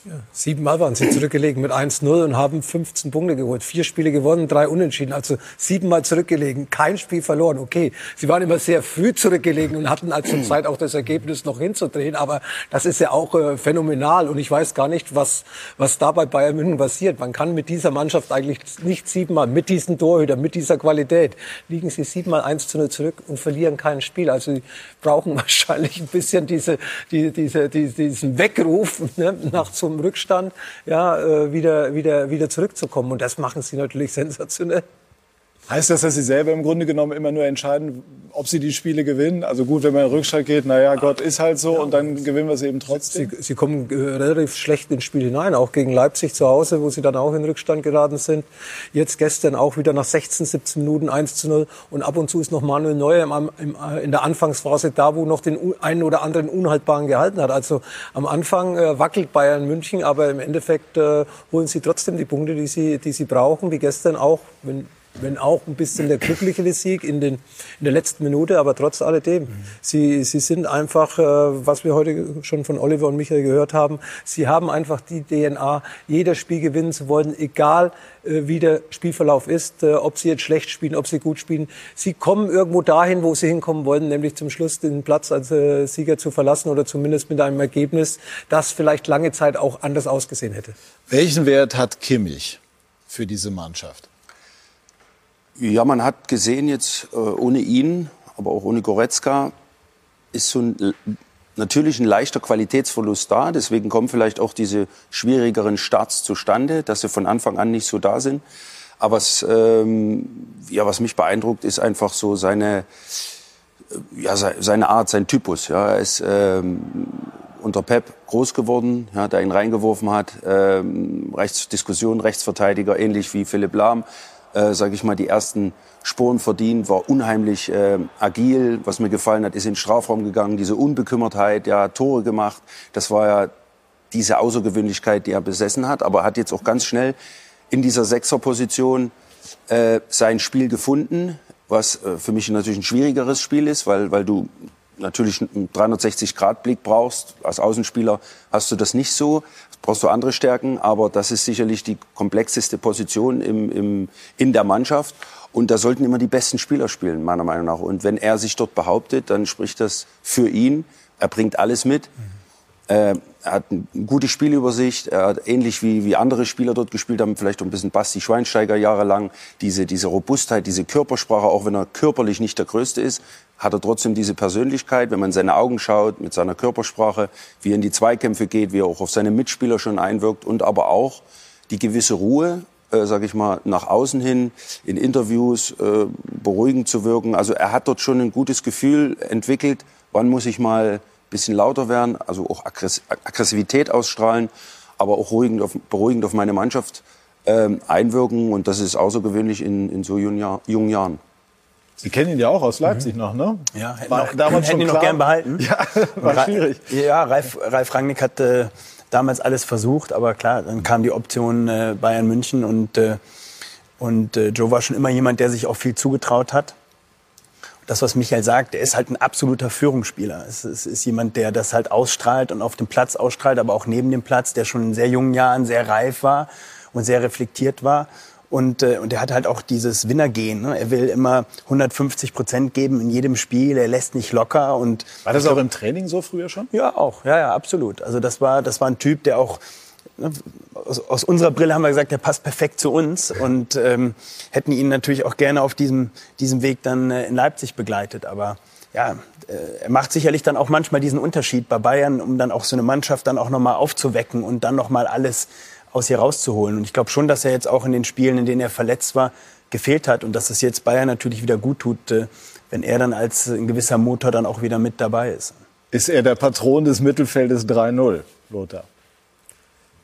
Ja, siebenmal waren sie zurückgelegen mit 1-0 und haben 15 Punkte geholt. Vier Spiele gewonnen, drei unentschieden. Also siebenmal zurückgelegen, kein Spiel verloren. Okay, sie waren immer sehr früh zurückgelegen und hatten also Zeit auch das Ergebnis noch hinzudrehen. Aber das ist ja auch äh, phänomenal. Und ich weiß gar nicht, was, was da bei Bayern München passiert. Man kann mit dieser Mannschaft eigentlich nicht siebenmal, mit diesen Torhütern, mit dieser Qualität, liegen sie siebenmal 1 0 zurück und verlieren kein Spiel. Also sie brauchen wahrscheinlich ein bisschen diese, die, diese, die, diesen Weckruf ne, nach einem Rückstand ja, äh, wieder, wieder, wieder zurückzukommen. Und das machen sie natürlich sensationell. Heißt das, dass Sie selber im Grunde genommen immer nur entscheiden, ob Sie die Spiele gewinnen? Also gut, wenn man in Rückstand geht, naja, Gott ist halt so und dann gewinnen wir sie eben trotzdem. Sie, sie kommen äh, relativ schlecht ins Spiel hinein, auch gegen Leipzig zu Hause, wo Sie dann auch in Rückstand geraten sind. Jetzt gestern auch wieder nach 16, 17 Minuten 1 zu 0 und ab und zu ist noch Manuel Neuer im, im, äh, in der Anfangsphase da, wo noch den einen oder anderen Unhaltbaren gehalten hat. Also am Anfang äh, wackelt Bayern München, aber im Endeffekt äh, holen Sie trotzdem die Punkte, die Sie, die Sie brauchen, wie gestern auch, wenn wenn auch ein bisschen der glücklichere Sieg in, den, in der letzten Minute, aber trotz alledem. Sie, sie sind einfach, äh, was wir heute schon von Oliver und Michael gehört haben, sie haben einfach die DNA, jeder Spiel gewinnen zu wollen, egal äh, wie der Spielverlauf ist, äh, ob sie jetzt schlecht spielen, ob sie gut spielen. Sie kommen irgendwo dahin, wo sie hinkommen wollen, nämlich zum Schluss den Platz als Sieger zu verlassen oder zumindest mit einem Ergebnis, das vielleicht lange Zeit auch anders ausgesehen hätte. Welchen Wert hat Kimmich für diese Mannschaft? Ja, man hat gesehen jetzt äh, ohne ihn, aber auch ohne Goretzka ist so ein, natürlich ein leichter Qualitätsverlust da. Deswegen kommen vielleicht auch diese schwierigeren Starts zustande, dass sie von Anfang an nicht so da sind. Aber was, ähm, ja, was mich beeindruckt, ist einfach so seine, äh, ja, seine Art, sein Typus. Ja, er ist ähm, unter Pep groß geworden, ja, der ihn reingeworfen hat. Ähm, Rechtsdiskussion, Rechtsverteidiger, ähnlich wie Philipp Lahm äh, sage ich mal, die ersten Spuren verdient, war unheimlich äh, agil. Was mir gefallen hat, ist in den Strafraum gegangen, diese Unbekümmertheit, ja, Tore gemacht. Das war ja diese Außergewöhnlichkeit, die er besessen hat. Aber er hat jetzt auch ganz schnell in dieser Sechserposition äh, sein Spiel gefunden, was äh, für mich natürlich ein schwierigeres Spiel ist, weil, weil du natürlich einen 360-Grad-Blick brauchst. Als Außenspieler hast du das nicht so brauchst du andere Stärken, aber das ist sicherlich die komplexeste Position im, im, in der Mannschaft. Und da sollten immer die besten Spieler spielen, meiner Meinung nach. Und wenn er sich dort behauptet, dann spricht das für ihn. Er bringt alles mit. Mhm. Er hat eine gute Spielübersicht. Er hat ähnlich wie, wie andere Spieler dort gespielt haben, vielleicht ein bisschen Basti Schweinsteiger jahrelang, diese, diese Robustheit, diese Körpersprache, auch wenn er körperlich nicht der Größte ist, hat er trotzdem diese Persönlichkeit, wenn man seine Augen schaut, mit seiner Körpersprache, wie er in die Zweikämpfe geht, wie er auch auf seine Mitspieler schon einwirkt und aber auch die gewisse Ruhe, äh, sage ich mal, nach außen hin, in Interviews äh, beruhigend zu wirken. Also er hat dort schon ein gutes Gefühl entwickelt, wann muss ich mal bisschen lauter werden, also auch Aggressivität ausstrahlen, aber auch beruhigend auf, beruhigend auf meine Mannschaft ähm, einwirken. Und das ist außergewöhnlich in, in so jungen, jungen Jahren. Sie kennen ihn ja auch aus Leipzig mhm. noch, ne? Ja, hätten, war noch, damals hätten ihn noch gern behalten. Ja, war schwierig. Ja, Ralf, Ralf Rangnick hatte damals alles versucht, aber klar, dann kam die Option äh, Bayern München und, äh, und äh, Joe war schon immer jemand, der sich auch viel zugetraut hat das, was Michael sagt, der ist halt ein absoluter Führungsspieler. Es, es, ist jemand, der das halt ausstrahlt und auf dem Platz ausstrahlt, aber auch neben dem Platz, der schon in sehr jungen Jahren sehr reif war und sehr reflektiert war. Und, äh, und er hat halt auch dieses Winnergehen. Ne? Er will immer 150 Prozent geben in jedem Spiel. Er lässt nicht locker. Und war das auch im Training so früher schon? Ja, auch. Ja, ja, absolut. Also das war, das war ein Typ, der auch aus, aus unserer Brille haben wir gesagt, der passt perfekt zu uns und ähm, hätten ihn natürlich auch gerne auf diesem, diesem Weg dann äh, in Leipzig begleitet. Aber ja, äh, er macht sicherlich dann auch manchmal diesen Unterschied bei Bayern, um dann auch so eine Mannschaft dann auch nochmal aufzuwecken und dann nochmal alles aus ihr rauszuholen. Und ich glaube schon, dass er jetzt auch in den Spielen, in denen er verletzt war, gefehlt hat und dass es jetzt Bayern natürlich wieder gut tut, äh, wenn er dann als ein gewisser Motor dann auch wieder mit dabei ist. Ist er der Patron des Mittelfeldes 3-0, Lothar?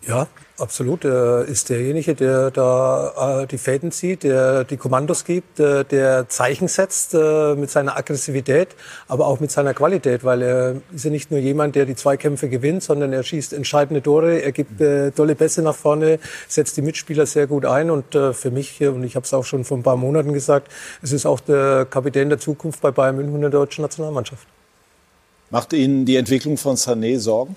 Ja, absolut. Er ist derjenige, der da äh, die Fäden zieht, der die Kommandos gibt, äh, der Zeichen setzt äh, mit seiner Aggressivität, aber auch mit seiner Qualität, weil er ist ja nicht nur jemand, der die Zweikämpfe gewinnt, sondern er schießt entscheidende Tore, er gibt tolle Pässe nach vorne, setzt die Mitspieler sehr gut ein und für mich, und ich habe es auch schon vor ein paar Monaten gesagt, es ist auch der Kapitän der Zukunft bei Bayern München und der deutschen Nationalmannschaft. Macht Ihnen die Entwicklung von Sané Sorgen?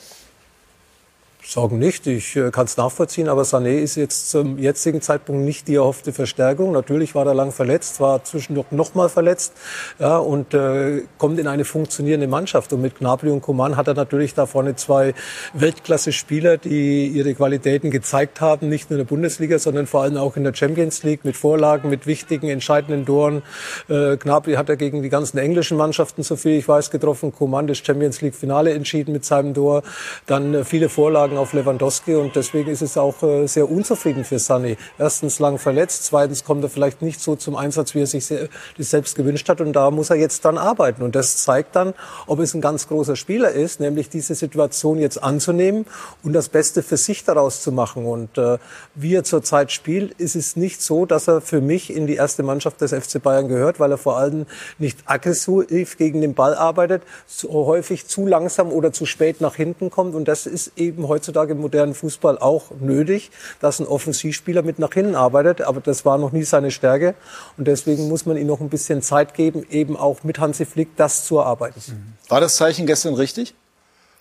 Sorgen nicht, ich äh, kann es nachvollziehen, aber Sané ist jetzt zum jetzigen Zeitpunkt nicht die erhoffte Verstärkung. Natürlich war er lang verletzt, war zwischendurch nochmal verletzt ja, und äh, kommt in eine funktionierende Mannschaft. Und mit Gnabry und Coman hat er natürlich da vorne zwei Weltklasse-Spieler, die ihre Qualitäten gezeigt haben, nicht nur in der Bundesliga, sondern vor allem auch in der Champions League mit Vorlagen, mit wichtigen, entscheidenden Toren. Äh, Gnabry hat er gegen die ganzen englischen Mannschaften, so viel ich weiß, getroffen. Coman das Champions League-Finale entschieden mit seinem Tor. Dann äh, viele Vorlagen Anlagen auf Lewandowski und deswegen ist es auch äh, sehr unzufrieden für Sané. Erstens lang verletzt, zweitens kommt er vielleicht nicht so zum Einsatz, wie er sich selbst gewünscht hat und da muss er jetzt dann arbeiten und das zeigt dann, ob es ein ganz großer Spieler ist, nämlich diese Situation jetzt anzunehmen und das Beste für sich daraus zu machen und äh, wie er zurzeit spielt, ist es nicht so, dass er für mich in die erste Mannschaft des FC Bayern gehört, weil er vor allem nicht aggressiv gegen den Ball arbeitet, so häufig zu langsam oder zu spät nach hinten kommt und das ist eben heute heutzutage im modernen Fußball auch nötig, dass ein Offensivspieler mit nach hinten arbeitet. Aber das war noch nie seine Stärke. Und deswegen muss man ihm noch ein bisschen Zeit geben, eben auch mit Hansi Flick das zu erarbeiten. Mhm. War das Zeichen gestern richtig?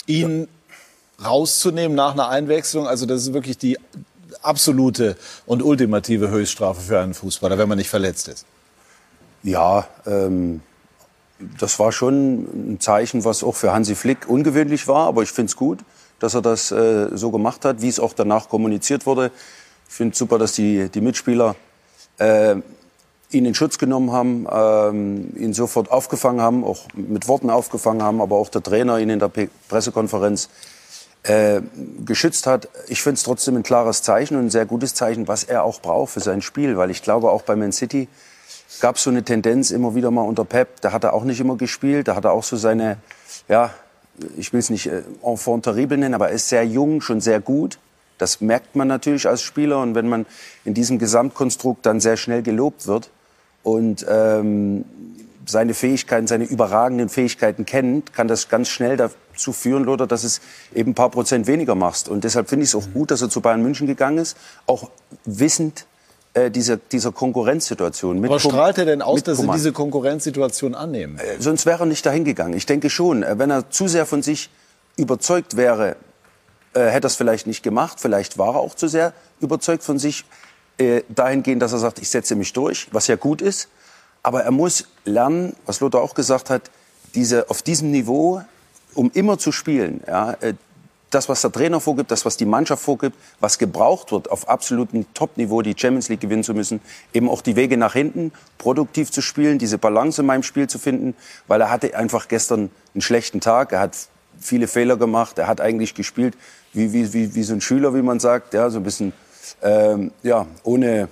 Ihn ja. rauszunehmen nach einer Einwechslung? Also das ist wirklich die absolute und ultimative Höchststrafe für einen Fußballer, wenn man nicht verletzt ist. Ja, ähm, das war schon ein Zeichen, was auch für Hansi Flick ungewöhnlich war, aber ich finde es gut dass er das äh, so gemacht hat, wie es auch danach kommuniziert wurde. Ich finde super, dass die, die Mitspieler äh, ihn in Schutz genommen haben, ähm, ihn sofort aufgefangen haben, auch mit Worten aufgefangen haben, aber auch der Trainer ihn in der P Pressekonferenz äh, geschützt hat. Ich finde es trotzdem ein klares Zeichen und ein sehr gutes Zeichen, was er auch braucht für sein Spiel, weil ich glaube, auch bei Man City gab es so eine Tendenz immer wieder mal unter Pep. Da hat er auch nicht immer gespielt, da hat er auch so seine, ja, ich will es nicht äh, enfant terrible nennen, aber er ist sehr jung, schon sehr gut. Das merkt man natürlich als Spieler. Und wenn man in diesem Gesamtkonstrukt dann sehr schnell gelobt wird und ähm, seine Fähigkeiten, seine überragenden Fähigkeiten kennt, kann das ganz schnell dazu führen, Lothar, dass es eben ein paar Prozent weniger machst. Und deshalb finde ich es auch gut, dass er zu Bayern München gegangen ist, auch wissend, äh, dieser, dieser Konkurrenzsituation. Mit Aber strahlt er denn aus, dass er diese Konkurrenzsituation annehmen? Äh, sonst wäre er nicht dahin gegangen. Ich denke schon, äh, wenn er zu sehr von sich überzeugt wäre, äh, hätte er es vielleicht nicht gemacht. Vielleicht war er auch zu sehr überzeugt von sich äh, dahingehend, dass er sagt, ich setze mich durch, was ja gut ist. Aber er muss lernen, was Lothar auch gesagt hat, diese, auf diesem Niveau, um immer zu spielen, ja, das, was der Trainer vorgibt, das, was die Mannschaft vorgibt, was gebraucht wird, auf absolutem Top-Niveau die Champions League gewinnen zu müssen, eben auch die Wege nach hinten, produktiv zu spielen, diese Balance in meinem Spiel zu finden, weil er hatte einfach gestern einen schlechten Tag, er hat viele Fehler gemacht, er hat eigentlich gespielt wie, wie, wie, wie so ein Schüler, wie man sagt, ja, so ein bisschen ähm, ja, ohne,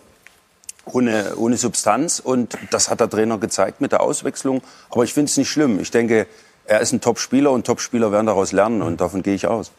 ohne, ohne Substanz und das hat der Trainer gezeigt mit der Auswechslung, aber ich finde es nicht schlimm. Ich denke, er ist ein Top-Spieler und Top-Spieler werden daraus lernen und davon gehe ich aus.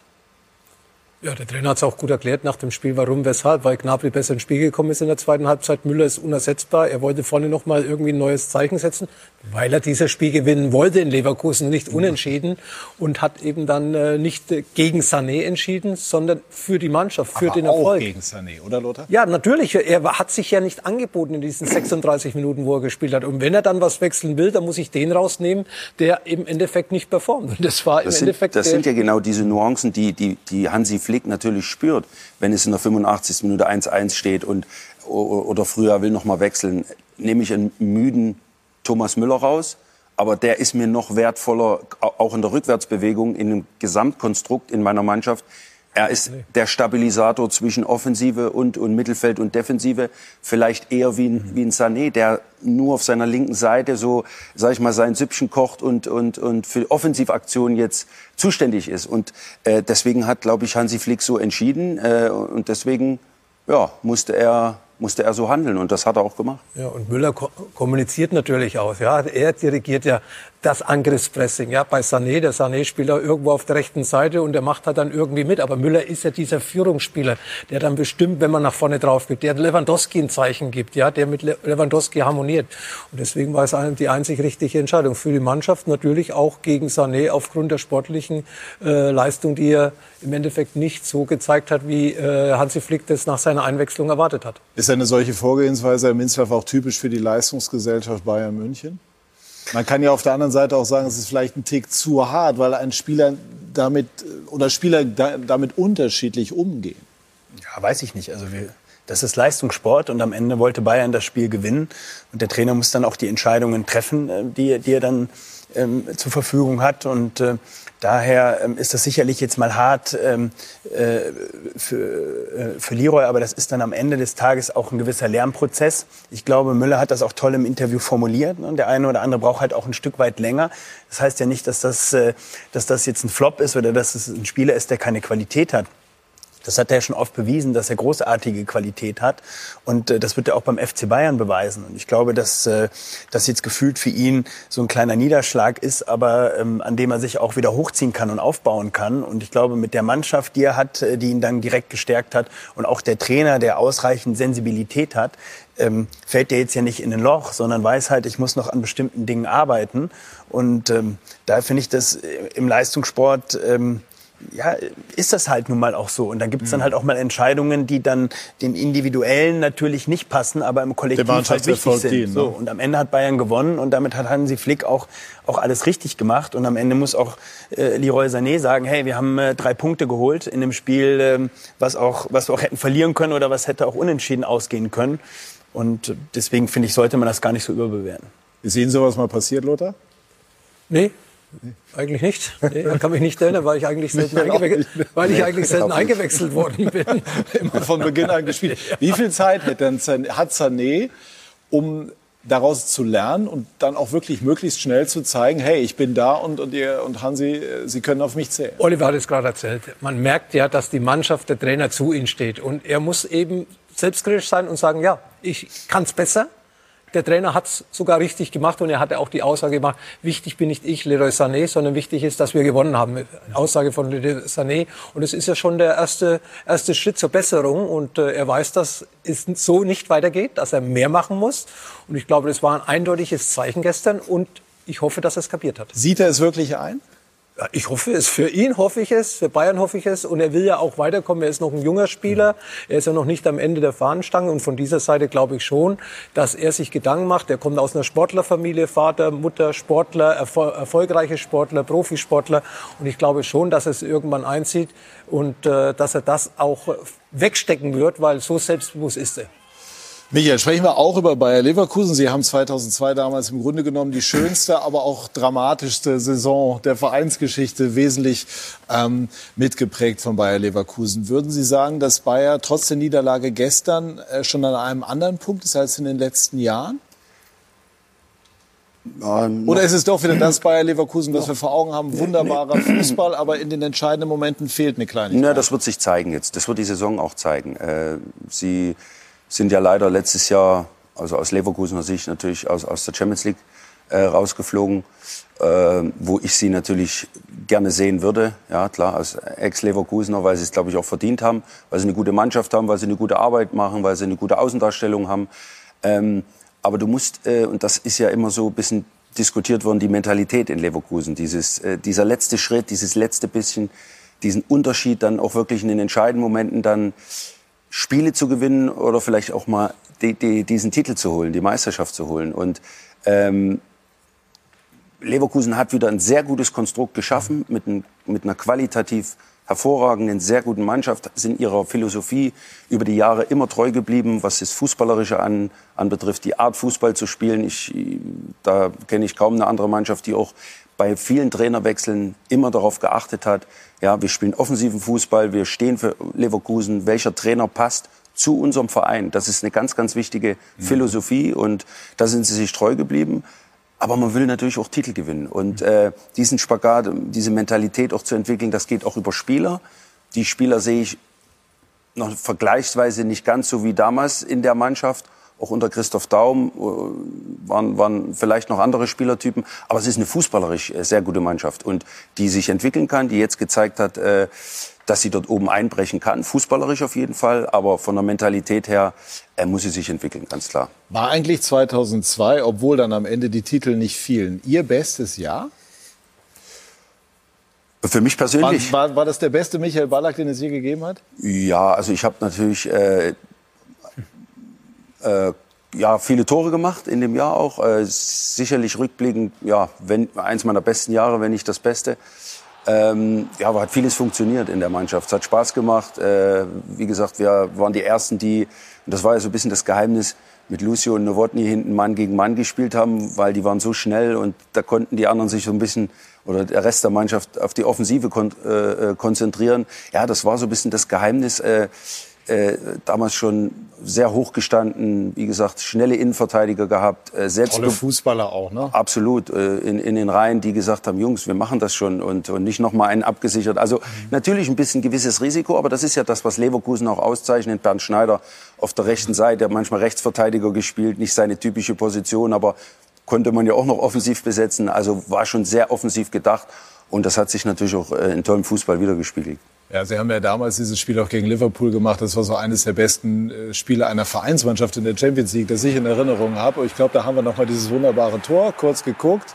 Ja, der Trainer hat es auch gut erklärt nach dem Spiel, warum, weshalb, weil Gnabry besser ins Spiel gekommen ist in der zweiten Halbzeit. Müller ist unersetzbar. Er wollte vorne noch mal irgendwie ein neues Zeichen setzen, weil er dieses Spiel gewinnen wollte in Leverkusen, nicht unentschieden und hat eben dann äh, nicht gegen Sané entschieden, sondern für die Mannschaft, für Aber den Erfolg. Auch gegen Sané, oder Lothar? Ja, natürlich. Er hat sich ja nicht angeboten in diesen 36 Minuten, wo er gespielt hat. Und wenn er dann was wechseln will, dann muss ich den rausnehmen, der im Endeffekt nicht performt. Und das war im das sind, Endeffekt. Das sind ja genau diese Nuancen, die, die, die Hansi Flick Flick natürlich spürt, wenn es in der 85. Minute 1-1 steht und oder früher will noch mal wechseln, nehme ich einen müden Thomas Müller raus, aber der ist mir noch wertvoller, auch in der Rückwärtsbewegung, in dem Gesamtkonstrukt in meiner Mannschaft. Er ist der Stabilisator zwischen Offensive und, und Mittelfeld und Defensive. Vielleicht eher wie ein, wie ein Sané, der nur auf seiner linken Seite so, sag ich mal, sein Süppchen kocht und, und, und für Offensivaktionen jetzt zuständig ist. Und äh, deswegen hat, glaube ich, Hansi Flick so entschieden. Äh, und deswegen ja, musste er musste er so handeln und das hat er auch gemacht. Ja, und Müller ko kommuniziert natürlich auch. Ja, er dirigiert ja das Angriffspressing. Ja, bei Sané, der Sané spielt da irgendwo auf der rechten Seite und der macht halt dann irgendwie mit. Aber Müller ist ja dieser Führungsspieler, der dann bestimmt, wenn man nach vorne drauf geht, der Lewandowski ein Zeichen gibt, ja, der mit Lewandowski harmoniert. Und deswegen war es die einzig richtige Entscheidung für die Mannschaft, natürlich auch gegen Sané aufgrund der sportlichen äh, Leistung, die er im Endeffekt nicht so gezeigt hat, wie äh, Hansi Flick das nach seiner Einwechslung erwartet hat. Ist eine solche Vorgehensweise, Herr Minzlaff, auch typisch für die Leistungsgesellschaft Bayern München? Man kann ja auf der anderen Seite auch sagen, es ist vielleicht ein Tick zu hart, weil ein Spieler damit oder Spieler damit unterschiedlich umgehen. Ja, weiß ich nicht. Also wir, das ist Leistungssport und am Ende wollte Bayern das Spiel gewinnen und der Trainer muss dann auch die Entscheidungen treffen, äh, die, die er dann ähm, zur Verfügung hat und äh, Daher ähm, ist das sicherlich jetzt mal hart ähm, äh, für, äh, für Leroy, aber das ist dann am Ende des Tages auch ein gewisser Lernprozess. Ich glaube, Müller hat das auch toll im Interview formuliert. Ne? Der eine oder andere braucht halt auch ein Stück weit länger. Das heißt ja nicht, dass das, äh, dass das jetzt ein Flop ist oder dass es ein Spieler ist, der keine Qualität hat. Das hat er schon oft bewiesen, dass er großartige Qualität hat. Und äh, das wird er auch beim FC Bayern beweisen. Und ich glaube, dass äh, das jetzt gefühlt für ihn so ein kleiner Niederschlag ist, aber ähm, an dem er sich auch wieder hochziehen kann und aufbauen kann. Und ich glaube, mit der Mannschaft, die er hat, äh, die ihn dann direkt gestärkt hat und auch der Trainer, der ausreichend Sensibilität hat, ähm, fällt der jetzt ja nicht in ein Loch, sondern weiß halt, ich muss noch an bestimmten Dingen arbeiten. Und ähm, da finde ich das äh, im Leistungssport ähm, ja, ist das halt nun mal auch so. Und dann gibt es dann mhm. halt auch mal Entscheidungen, die dann den Individuellen natürlich nicht passen, aber im Kollektiv halt wichtig sind. Dienen, ne? so, und am Ende hat Bayern gewonnen und damit hat Hansi Flick auch, auch alles richtig gemacht. Und am Ende muss auch äh, Leroy Sané sagen, hey, wir haben äh, drei Punkte geholt in dem Spiel, äh, was, auch, was wir auch hätten verlieren können oder was hätte auch unentschieden ausgehen können. Und deswegen finde ich, sollte man das gar nicht so überbewerten. Ist Ihnen sowas mal passiert, Lothar? Nee, eigentlich nicht. Nee, kann mich nicht erinnern, weil ich eigentlich selten, eingewechselt, weil ich eigentlich selten eingewechselt worden bin. Immer von Beginn an gespielt. Wie viel Zeit hat, denn, hat Sané, um daraus zu lernen und dann auch wirklich möglichst schnell zu zeigen, hey, ich bin da und, und, ihr, und Hansi, Sie können auf mich zählen. Oliver hat es gerade erzählt. Man merkt ja, dass die Mannschaft, der Trainer zu ihm steht. Und er muss eben selbstkritisch sein und sagen, ja, ich kann es besser. Der Trainer hat es sogar richtig gemacht und er hatte auch die Aussage gemacht, wichtig bin nicht ich, Leroy Sané, sondern wichtig ist, dass wir gewonnen haben. Aussage von Leroy Sané. Und es ist ja schon der erste, erste Schritt zur Besserung. Und äh, er weiß, dass es so nicht weitergeht, dass er mehr machen muss. Und ich glaube, das war ein eindeutiges Zeichen gestern und ich hoffe, dass er es kapiert hat. Sieht er es wirklich ein? Ich hoffe es. Für ihn hoffe ich es, für Bayern hoffe ich es. Und er will ja auch weiterkommen. Er ist noch ein junger Spieler. Er ist ja noch nicht am Ende der Fahnenstange. Und von dieser Seite glaube ich schon, dass er sich Gedanken macht. Er kommt aus einer Sportlerfamilie, Vater, Mutter, Sportler, erfol erfolgreiche Sportler, Profisportler. Und ich glaube schon, dass er es irgendwann einzieht und äh, dass er das auch wegstecken wird, weil so selbstbewusst ist er. Michael, sprechen wir auch über Bayer Leverkusen. Sie haben 2002 damals im Grunde genommen die schönste, aber auch dramatischste Saison der Vereinsgeschichte wesentlich ähm, mitgeprägt von Bayer Leverkusen. Würden Sie sagen, dass Bayer trotz der Niederlage gestern äh, schon an einem anderen Punkt ist als in den letzten Jahren? Ähm, Oder ist es doch wieder das Bayer Leverkusen, was wir vor Augen haben? Wunderbarer Fußball, aber in den entscheidenden Momenten fehlt eine Kleinigkeit. Na, das wird sich zeigen jetzt. Das wird die Saison auch zeigen. Äh, sie sind ja leider letztes Jahr, also aus Leverkusener Sicht natürlich aus, aus der Champions League äh, rausgeflogen, äh, wo ich sie natürlich gerne sehen würde. Ja, klar, als Ex-Leverkusener, weil sie es, glaube ich, auch verdient haben, weil sie eine gute Mannschaft haben, weil sie eine gute Arbeit machen, weil sie eine gute Außendarstellung haben. Ähm, aber du musst, äh, und das ist ja immer so ein bisschen diskutiert worden, die Mentalität in Leverkusen, dieses, äh, dieser letzte Schritt, dieses letzte bisschen, diesen Unterschied dann auch wirklich in den entscheidenden Momenten dann Spiele zu gewinnen oder vielleicht auch mal die, die, diesen Titel zu holen, die Meisterschaft zu holen. Und ähm, Leverkusen hat wieder ein sehr gutes Konstrukt geschaffen mit, ein, mit einer qualitativ hervorragenden, sehr guten Mannschaft, sind ihrer Philosophie über die Jahre immer treu geblieben, was das Fußballerische an, anbetrifft, die Art Fußball zu spielen. Ich, da kenne ich kaum eine andere Mannschaft, die auch bei vielen Trainerwechseln immer darauf geachtet hat, ja, wir spielen offensiven Fußball, wir stehen für Leverkusen, welcher Trainer passt zu unserem Verein. Das ist eine ganz, ganz wichtige Philosophie und da sind sie sich treu geblieben. Aber man will natürlich auch Titel gewinnen. Und äh, diesen Spagat, diese Mentalität auch zu entwickeln, das geht auch über Spieler. Die Spieler sehe ich noch vergleichsweise nicht ganz so wie damals in der Mannschaft. Auch unter Christoph Daum äh, waren, waren vielleicht noch andere Spielertypen. Aber es ist eine fußballerisch äh, sehr gute Mannschaft und die sich entwickeln kann, die jetzt gezeigt hat, äh, dass sie dort oben einbrechen kann. Fußballerisch auf jeden Fall, aber von der Mentalität her äh, muss sie sich entwickeln, ganz klar. War eigentlich 2002, obwohl dann am Ende die Titel nicht fielen, Ihr bestes Jahr? Für mich persönlich. War, war, war das der beste Michael Ballack, den es je gegeben hat? Ja, also ich habe natürlich äh, äh, ja, viele Tore gemacht in dem Jahr auch. Äh, sicherlich rückblickend, ja, wenn, eins meiner besten Jahre, wenn nicht das Beste. Ähm, ja, aber hat vieles funktioniert in der Mannschaft. Es hat Spaß gemacht. Äh, wie gesagt, wir waren die Ersten, die, und das war ja so ein bisschen das Geheimnis, mit Lucio und Nowotny hinten Mann gegen Mann gespielt haben, weil die waren so schnell und da konnten die anderen sich so ein bisschen oder der Rest der Mannschaft auf die Offensive kon äh, äh konzentrieren. Ja, das war so ein bisschen das Geheimnis. Äh, äh, damals schon sehr hoch gestanden, wie gesagt, schnelle Innenverteidiger gehabt. Äh, selbst Tolle Fußballer auch, ne? Absolut, äh, in, in den Reihen, die gesagt haben, Jungs, wir machen das schon und, und nicht noch mal einen abgesichert. Also mhm. natürlich ein bisschen gewisses Risiko, aber das ist ja das, was Leverkusen auch auszeichnet. Bernd Schneider auf der rechten Seite, manchmal Rechtsverteidiger gespielt, nicht seine typische Position, aber konnte man ja auch noch offensiv besetzen. Also war schon sehr offensiv gedacht und das hat sich natürlich auch äh, in tollem Fußball wiedergespiegelt. Ja, Sie haben ja damals dieses Spiel auch gegen Liverpool gemacht. Das war so eines der besten äh, Spiele einer Vereinsmannschaft in der Champions League, das ich in Erinnerung habe. Und ich glaube, da haben wir noch mal dieses wunderbare Tor kurz geguckt.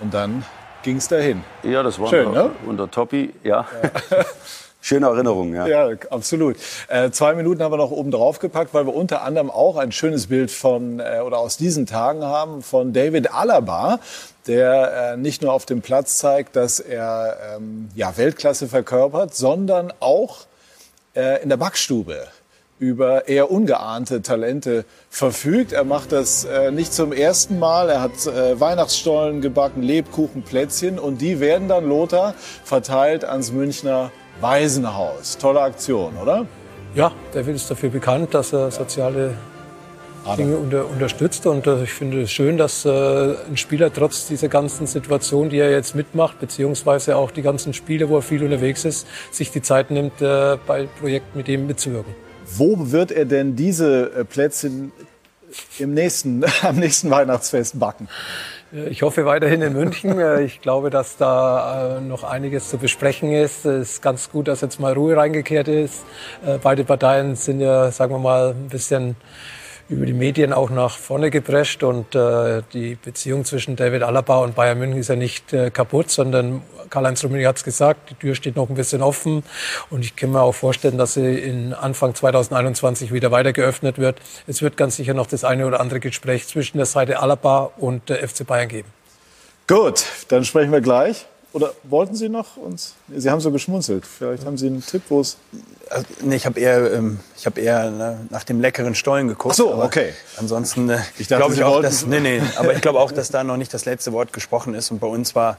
Und dann ging es dahin. Ja, das war Schön, unter, ne? unter Toppi, ja. ja. Schöne Erinnerung, ja. Ja, absolut. Äh, zwei Minuten haben wir noch oben drauf gepackt, weil wir unter anderem auch ein schönes Bild von äh, oder aus diesen Tagen haben von David Alaba, der äh, nicht nur auf dem Platz zeigt, dass er ähm, ja, Weltklasse verkörpert, sondern auch äh, in der Backstube über eher ungeahnte Talente verfügt. Er macht das äh, nicht zum ersten Mal. Er hat äh, Weihnachtsstollen gebacken, Lebkuchenplätzchen und die werden dann Lothar verteilt ans Münchner Waisenhaus. Tolle Aktion, oder? Ja, der ist dafür bekannt, dass er soziale Dinge unter, unterstützt. Und äh, ich finde es schön, dass äh, ein Spieler trotz dieser ganzen Situation, die er jetzt mitmacht, beziehungsweise auch die ganzen Spiele, wo er viel unterwegs ist, sich die Zeit nimmt, äh, bei Projekten mit ihm mitzuwirken. Wo wird er denn diese äh, Plätzchen im nächsten, am nächsten Weihnachtsfest backen? Ich hoffe weiterhin in München. Äh, ich glaube, dass da äh, noch einiges zu besprechen ist. Es ist ganz gut, dass jetzt mal Ruhe reingekehrt ist. Beide Parteien sind ja, sagen wir mal, ein bisschen über die Medien auch nach vorne geprescht und äh, die Beziehung zwischen David Alaba und Bayern München ist ja nicht äh, kaputt, sondern Karl-Heinz Rummenigge hat es gesagt, die Tür steht noch ein bisschen offen und ich kann mir auch vorstellen, dass sie in Anfang 2021 wieder weiter geöffnet wird. Es wird ganz sicher noch das eine oder andere Gespräch zwischen der Seite Alaba und der FC Bayern geben. Gut, dann sprechen wir gleich. Oder wollten Sie noch uns? Sie haben so geschmunzelt. Vielleicht haben Sie einen Tipp, wo es. Also, nee, ich habe eher, ähm, ich hab eher ne, nach dem leckeren Stollen geguckt. Ach so, okay. Ansonsten äh, ich glaube ich auch, dass, nee, nee, aber ich glaube auch, dass da noch nicht das letzte Wort gesprochen ist. Und bei uns war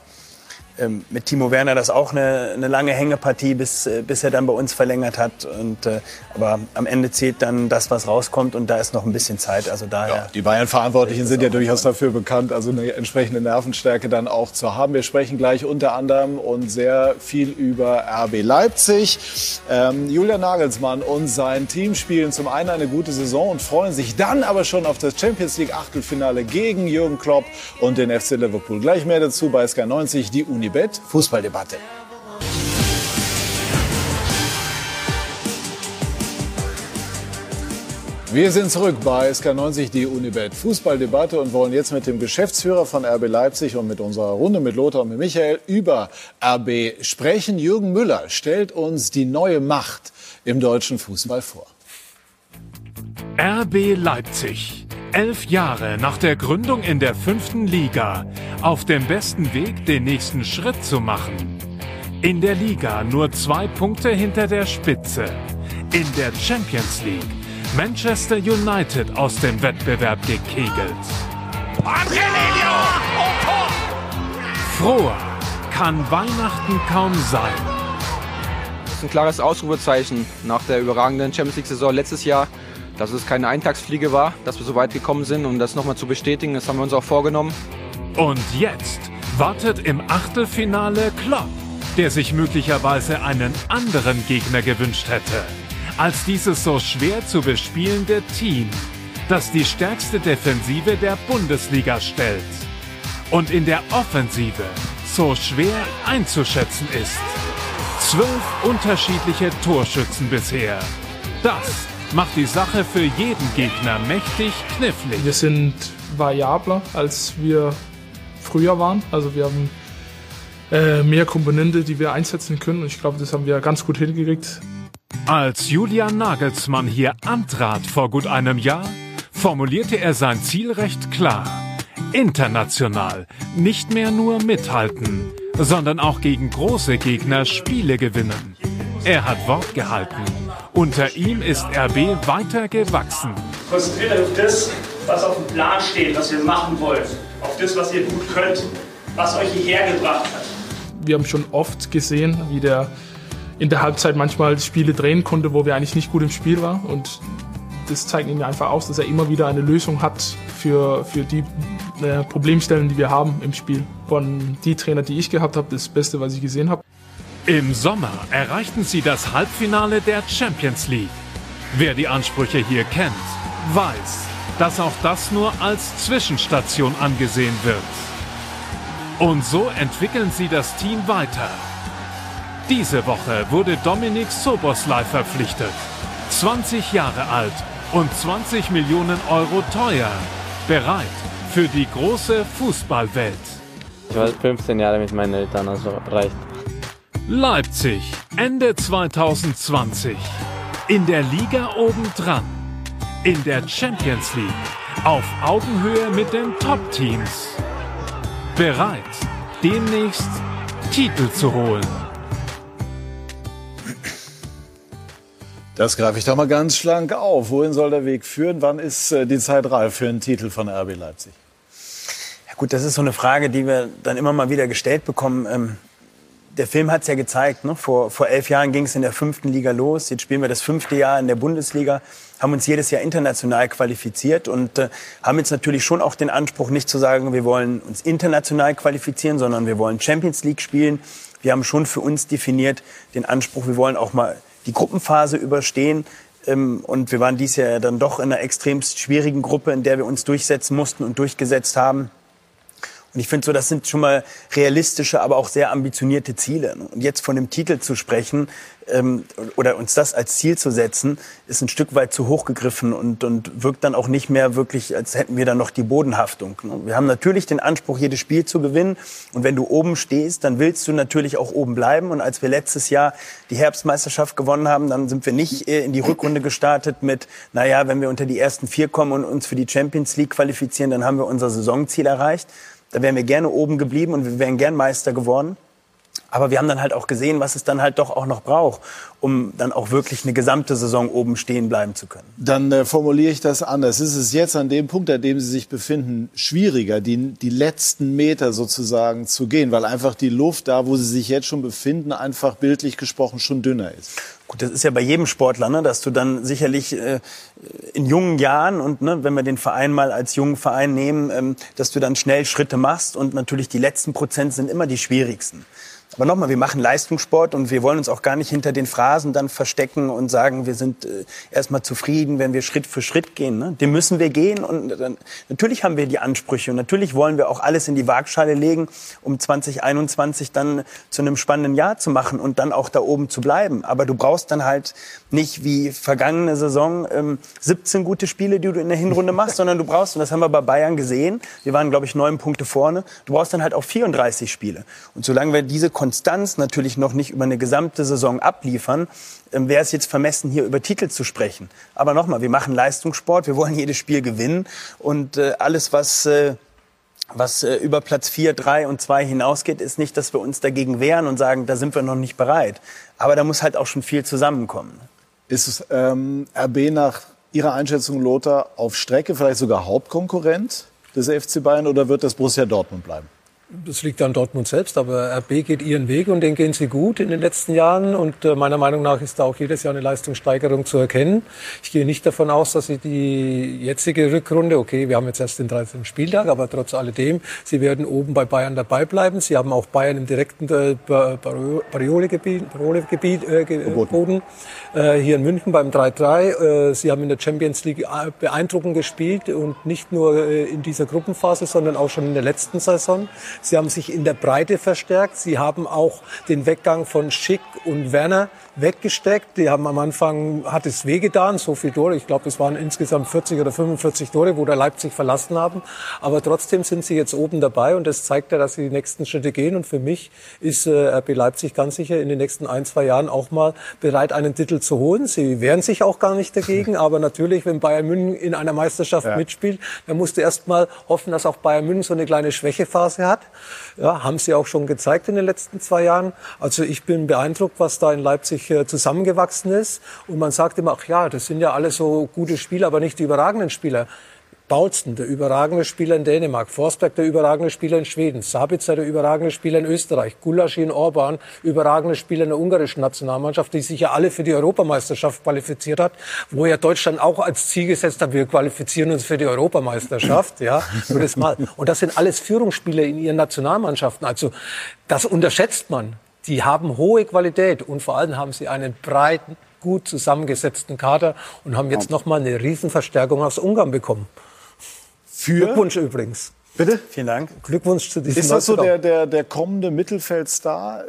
ähm, mit Timo Werner das auch eine, eine lange Hängepartie, bis, äh, bis er dann bei uns verlängert hat. Und, äh, aber am Ende zählt dann das, was rauskommt und da ist noch ein bisschen Zeit. Also daher ja, die Bayern-Verantwortlichen sind ja durchaus dafür bekannt, also eine entsprechende Nervenstärke dann auch zu haben. Wir sprechen gleich unter anderem und sehr viel über RB Leipzig. Ähm, Julian Nagelsmann und sein Team spielen zum einen eine gute Saison und freuen sich dann aber schon auf das Champions League Achtelfinale gegen Jürgen Klopp und den FC Liverpool. Gleich mehr dazu bei SK90, die Uni Unibet Fußballdebatte. Wir sind zurück bei SK90, die Unibet Fußballdebatte und wollen jetzt mit dem Geschäftsführer von RB Leipzig und mit unserer Runde mit Lothar und mit Michael über RB sprechen. Jürgen Müller stellt uns die neue Macht im deutschen Fußball vor. RB Leipzig Elf Jahre nach der Gründung in der fünften Liga auf dem besten Weg, den nächsten Schritt zu machen. In der Liga nur zwei Punkte hinter der Spitze. In der Champions League Manchester United aus dem Wettbewerb gekegelt. Froher kann Weihnachten kaum sein. Das ist ein klares Ausrufezeichen nach der überragenden Champions League-Saison letztes Jahr, dass es keine Eintagsfliege war, dass wir so weit gekommen sind, um das nochmal zu bestätigen. Das haben wir uns auch vorgenommen. Und jetzt wartet im Achtelfinale Klopp, der sich möglicherweise einen anderen Gegner gewünscht hätte, als dieses so schwer zu bespielende Team, das die stärkste Defensive der Bundesliga stellt und in der Offensive so schwer einzuschätzen ist. Zwölf unterschiedliche Torschützen bisher. Das macht die Sache für jeden Gegner mächtig knifflig. Wir sind variabler, als wir früher waren. Also wir haben äh, mehr Komponente, die wir einsetzen können. Und ich glaube, das haben wir ganz gut hingekriegt. Als Julian Nagelsmann hier antrat vor gut einem Jahr, formulierte er sein Ziel recht klar. International nicht mehr nur mithalten, sondern auch gegen große Gegner Spiele gewinnen. Er hat Wort gehalten. Unter ihm ist RB weiter gewachsen. Konzentriert euch auf das, was auf dem Plan steht, was ihr machen wollt. Auf das, was ihr gut könnt, was euch hierher gebracht hat. Wir haben schon oft gesehen, wie der in der Halbzeit manchmal Spiele drehen konnte, wo wir eigentlich nicht gut im Spiel waren. Und das zeigt ihm einfach aus, dass er immer wieder eine Lösung hat für, für die äh, Problemstellen, die wir haben im Spiel. Von die Trainer, die ich gehabt habe, das Beste, was ich gesehen habe. Im Sommer erreichten sie das Halbfinale der Champions League. Wer die Ansprüche hier kennt, weiß, dass auch das nur als Zwischenstation angesehen wird. Und so entwickeln sie das Team weiter. Diese Woche wurde Dominik Soboslai verpflichtet. 20 Jahre alt und 20 Millionen Euro teuer. Bereit für die große Fußballwelt. Ich war 15 Jahre mit meinen Eltern, also reicht. Leipzig, Ende 2020. In der Liga obendran. In der Champions League. Auf Augenhöhe mit den Top-Teams. Bereit, demnächst Titel zu holen. Das greife ich doch mal ganz schlank auf. Wohin soll der Weg führen? Wann ist äh, die Zeit reif für einen Titel von RB Leipzig? Ja gut, das ist so eine Frage, die wir dann immer mal wieder gestellt bekommen. Der Film hat es ja gezeigt. Ne? Vor, vor elf Jahren ging es in der fünften Liga los. Jetzt spielen wir das fünfte Jahr in der Bundesliga, haben uns jedes Jahr international qualifiziert und äh, haben jetzt natürlich schon auch den Anspruch, nicht zu sagen, wir wollen uns international qualifizieren, sondern wir wollen Champions League spielen. Wir haben schon für uns definiert den Anspruch, wir wollen auch mal die Gruppenphase überstehen. Ähm, und wir waren dieses Jahr dann doch in einer extremst schwierigen Gruppe, in der wir uns durchsetzen mussten und durchgesetzt haben. Und ich finde so, das sind schon mal realistische, aber auch sehr ambitionierte Ziele. Und jetzt von dem Titel zu sprechen ähm, oder uns das als Ziel zu setzen, ist ein Stück weit zu hoch gegriffen und, und wirkt dann auch nicht mehr wirklich, als hätten wir dann noch die Bodenhaftung. Wir haben natürlich den Anspruch, jedes Spiel zu gewinnen. Und wenn du oben stehst, dann willst du natürlich auch oben bleiben. Und als wir letztes Jahr die Herbstmeisterschaft gewonnen haben, dann sind wir nicht in die Rückrunde gestartet mit, naja, wenn wir unter die ersten vier kommen und uns für die Champions League qualifizieren, dann haben wir unser Saisonziel erreicht da wären wir gerne oben geblieben und wir wären gern Meister geworden. Aber wir haben dann halt auch gesehen, was es dann halt doch auch noch braucht, um dann auch wirklich eine gesamte Saison oben stehen bleiben zu können. Dann äh, formuliere ich das anders. Ist es jetzt an dem Punkt, an dem Sie sich befinden, schwieriger, die, die letzten Meter sozusagen zu gehen, weil einfach die Luft da, wo Sie sich jetzt schon befinden, einfach bildlich gesprochen schon dünner ist? Gut, das ist ja bei jedem Sportler, ne, dass du dann sicherlich äh, in jungen Jahren und ne, wenn wir den Verein mal als jungen Verein nehmen, ähm, dass du dann schnell Schritte machst und natürlich die letzten Prozent sind immer die schwierigsten. Aber nochmal, wir machen Leistungssport und wir wollen uns auch gar nicht hinter den Phrasen dann verstecken und sagen, wir sind äh, erstmal zufrieden, wenn wir Schritt für Schritt gehen. Ne? Dem müssen wir gehen und dann, natürlich haben wir die Ansprüche und natürlich wollen wir auch alles in die Waagschale legen, um 2021 dann zu einem spannenden Jahr zu machen und dann auch da oben zu bleiben. Aber du brauchst dann halt nicht wie vergangene Saison ähm, 17 gute Spiele, die du in der Hinrunde machst, sondern du brauchst, und das haben wir bei Bayern gesehen, wir waren, glaube ich, neun Punkte vorne, du brauchst dann halt auch 34 Spiele. Und solange wir diese Konstanz natürlich noch nicht über eine gesamte Saison abliefern, ähm, wäre es jetzt vermessen, hier über Titel zu sprechen. Aber nochmal, wir machen Leistungssport, wir wollen jedes Spiel gewinnen und äh, alles, was... Äh, was äh, über Platz 4, 3 und 2 hinausgeht, ist nicht, dass wir uns dagegen wehren und sagen, da sind wir noch nicht bereit. Aber da muss halt auch schon viel zusammenkommen. Ist ähm, RB nach Ihrer Einschätzung, Lothar, auf Strecke vielleicht sogar Hauptkonkurrent des FC Bayern oder wird das Borussia Dortmund bleiben? Das liegt an Dortmund selbst, aber RB geht ihren Weg und den gehen sie gut in den letzten Jahren. Und äh, meiner Meinung nach ist da auch jedes Jahr eine Leistungssteigerung zu erkennen. Ich gehe nicht davon aus, dass sie die jetzige Rückrunde, okay, wir haben jetzt erst den 13. Spieltag, aber trotz alledem, sie werden oben bei Bayern dabei bleiben. Sie haben auch Bayern im direkten äh, Barriole-Gebiet äh, geboten. Äh, hier in München beim 3-3. Äh, sie haben in der Champions League äh, beeindruckend gespielt und nicht nur äh, in dieser Gruppenphase, sondern auch schon in der letzten Saison. Sie haben sich in der Breite verstärkt. Sie haben auch den Weggang von Schick und Werner weggesteckt. Die haben am Anfang, hat es wehgetan, so viel Tore. Ich glaube, es waren insgesamt 40 oder 45 Tore, wo der Leipzig verlassen haben. Aber trotzdem sind sie jetzt oben dabei und das zeigt ja, dass sie die nächsten Schritte gehen. Und für mich ist äh, RB Leipzig ganz sicher in den nächsten ein, zwei Jahren auch mal bereit, einen Titel zu holen. Sie wehren sich auch gar nicht dagegen. Aber natürlich, wenn Bayern München in einer Meisterschaft ja. mitspielt, dann musst du erst mal hoffen, dass auch Bayern München so eine kleine Schwächephase hat. Ja, haben sie auch schon gezeigt in den letzten zwei Jahren. Also ich bin beeindruckt, was da in Leipzig äh, zusammengewachsen ist. Und man sagt immer, ach ja, das sind ja alle so gute Spieler, aber nicht die überragenden Spieler. Bautsten, der überragende Spieler in Dänemark, Forsberg, der überragende Spieler in Schweden, Sabitzer, der überragende Spieler in Österreich, Gulaschi in Orban, überragende Spieler in der ungarischen Nationalmannschaft, die sich ja alle für die Europameisterschaft qualifiziert hat, wo ja Deutschland auch als Ziel gesetzt hat, wir qualifizieren uns für die Europameisterschaft, ja, nur das mal. Und das sind alles Führungsspieler in ihren Nationalmannschaften. Also, das unterschätzt man. Die haben hohe Qualität und vor allem haben sie einen breiten, gut zusammengesetzten Kader und haben jetzt noch mal eine Riesenverstärkung aus Ungarn bekommen. Für? Glückwunsch übrigens. Bitte? Vielen Dank. Glückwunsch zu diesem Ist das so der, der, der kommende Mittelfeldstar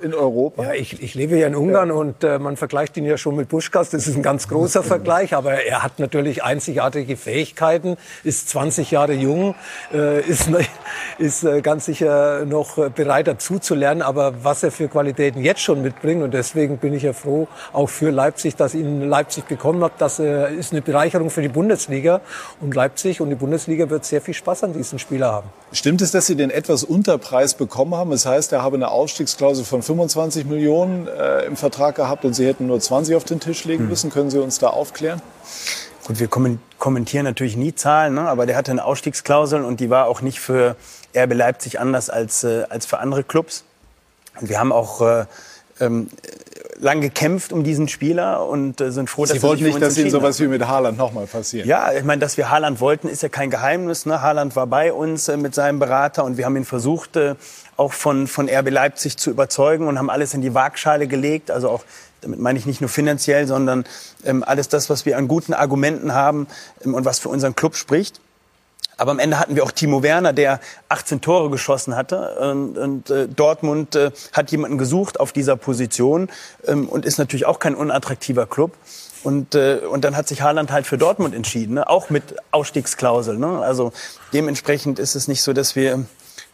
äh, in Europa? ja, ich, ich lebe ja in Ungarn ja. und äh, man vergleicht ihn ja schon mit Buschkas. Das ist ein ganz großer Vergleich, aber er hat natürlich einzigartige Fähigkeiten, ist 20 Jahre jung, äh, ist, ist äh, ganz sicher noch bereit dazu zu lernen, aber was er für Qualitäten jetzt schon mitbringt und deswegen bin ich ja froh, auch für Leipzig, dass ihn Leipzig bekommen hat. Das äh, ist eine Bereicherung für die Bundesliga und Leipzig und die Bundesliga wird sehr viel Spaß an diesem Spieler haben. Stimmt es, dass Sie den etwas Unterpreis bekommen haben? Das heißt, er habe eine Aufstiegsklausel von 25 Millionen äh, im Vertrag gehabt und Sie hätten nur 20 auf den Tisch legen hm. müssen. Hm. Können Sie uns da aufklären? Gut, wir kommentieren natürlich nie Zahlen, ne? aber der hatte eine Ausstiegsklausel und die war auch nicht für RB Leipzig anders als, äh, als für andere Clubs. Und wir haben auch äh, ähm, lang gekämpft um diesen Spieler und äh, sind froh, Sie dass wollten nicht, dass Ihnen sowas wie mit Haaland nochmal passiert. Ja, ich meine, dass wir Haaland wollten, ist ja kein Geheimnis. Ne? Haaland war bei uns äh, mit seinem Berater und wir haben ihn versucht, äh, auch von, von RB Leipzig zu überzeugen und haben alles in die Waagschale gelegt. Also auch, damit meine ich nicht nur finanziell, sondern ähm, alles das, was wir an guten Argumenten haben ähm, und was für unseren Club spricht. Aber am Ende hatten wir auch Timo Werner, der 18 Tore geschossen hatte. Und, und äh, Dortmund äh, hat jemanden gesucht auf dieser Position ähm, und ist natürlich auch kein unattraktiver Club. Und, äh, und dann hat sich Haaland halt für Dortmund entschieden, ne? auch mit Ausstiegsklausel. Ne? Also dementsprechend ist es nicht so, dass wir,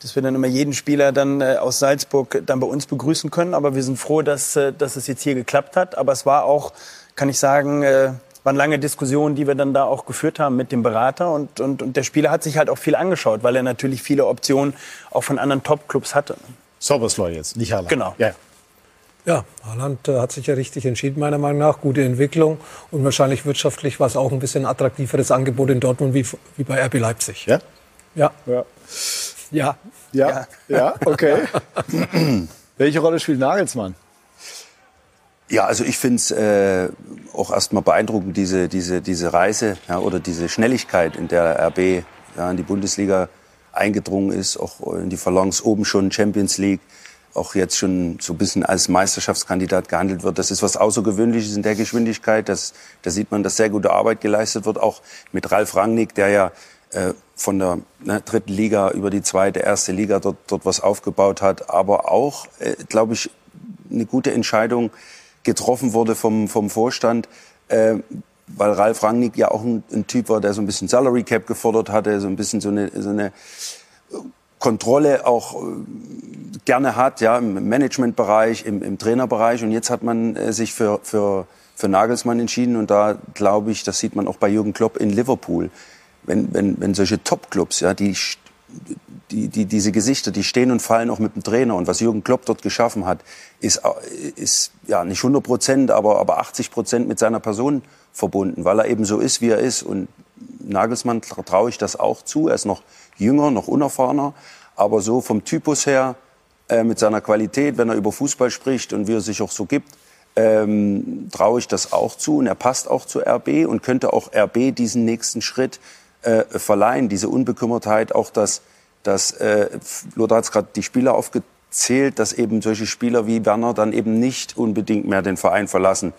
dass wir dann immer jeden Spieler dann äh, aus Salzburg dann bei uns begrüßen können. Aber wir sind froh, dass, äh, dass es jetzt hier geklappt hat. Aber es war auch, kann ich sagen, äh, waren lange Diskussionen, die wir dann da auch geführt haben mit dem Berater. Und, und, und der Spieler hat sich halt auch viel angeschaut, weil er natürlich viele Optionen auch von anderen Top-Clubs hatte. Sobersloy jetzt, nicht Haaland. Genau. Ja. Ja, Haaland äh, hat sich ja richtig entschieden, meiner Meinung nach. Gute Entwicklung und wahrscheinlich wirtschaftlich war es auch ein bisschen attraktiveres Angebot in Dortmund wie, wie bei RB Leipzig. Ja? Ja. Ja. Ja. Ja, ja okay. Welche Rolle spielt Nagelsmann? Ja, also ich finde es äh, auch erstmal beeindruckend, diese, diese, diese Reise ja, oder diese Schnelligkeit, in der RB ja, in die Bundesliga eingedrungen ist, auch in die Phalanx oben schon Champions League, auch jetzt schon so ein bisschen als Meisterschaftskandidat gehandelt wird. Das ist was Außergewöhnliches in der Geschwindigkeit. Das, da sieht man, dass sehr gute Arbeit geleistet wird, auch mit Ralf Rangnick, der ja äh, von der ne, dritten Liga über die zweite, erste Liga dort, dort was aufgebaut hat, aber auch, äh, glaube ich, eine gute Entscheidung, getroffen wurde vom, vom Vorstand, äh, weil Ralf Rangnick ja auch ein, ein, Typ war, der so ein bisschen Salary Cap gefordert hatte, so ein bisschen so eine, so eine Kontrolle auch äh, gerne hat, ja, im Managementbereich, im, im Trainerbereich. Und jetzt hat man äh, sich für, für, für Nagelsmann entschieden. Und da glaube ich, das sieht man auch bei Jürgen Klopp in Liverpool. Wenn, wenn, wenn solche Top-Clubs, ja, die die, die, diese Gesichter, die stehen und fallen auch mit dem Trainer. Und was Jürgen Klopp dort geschaffen hat, ist, ist ja nicht 100 Prozent, aber, aber 80 Prozent mit seiner Person verbunden, weil er eben so ist, wie er ist. Und Nagelsmann traue ich das auch zu. Er ist noch jünger, noch unerfahrener, aber so vom Typus her, äh, mit seiner Qualität, wenn er über Fußball spricht und wie er sich auch so gibt, ähm, traue ich das auch zu. Und er passt auch zu RB und könnte auch RB diesen nächsten Schritt äh, verleihen, diese Unbekümmertheit, auch das, das äh, Lothar hat gerade die Spieler aufgezählt, dass eben solche Spieler wie Werner dann eben nicht unbedingt mehr den Verein verlassen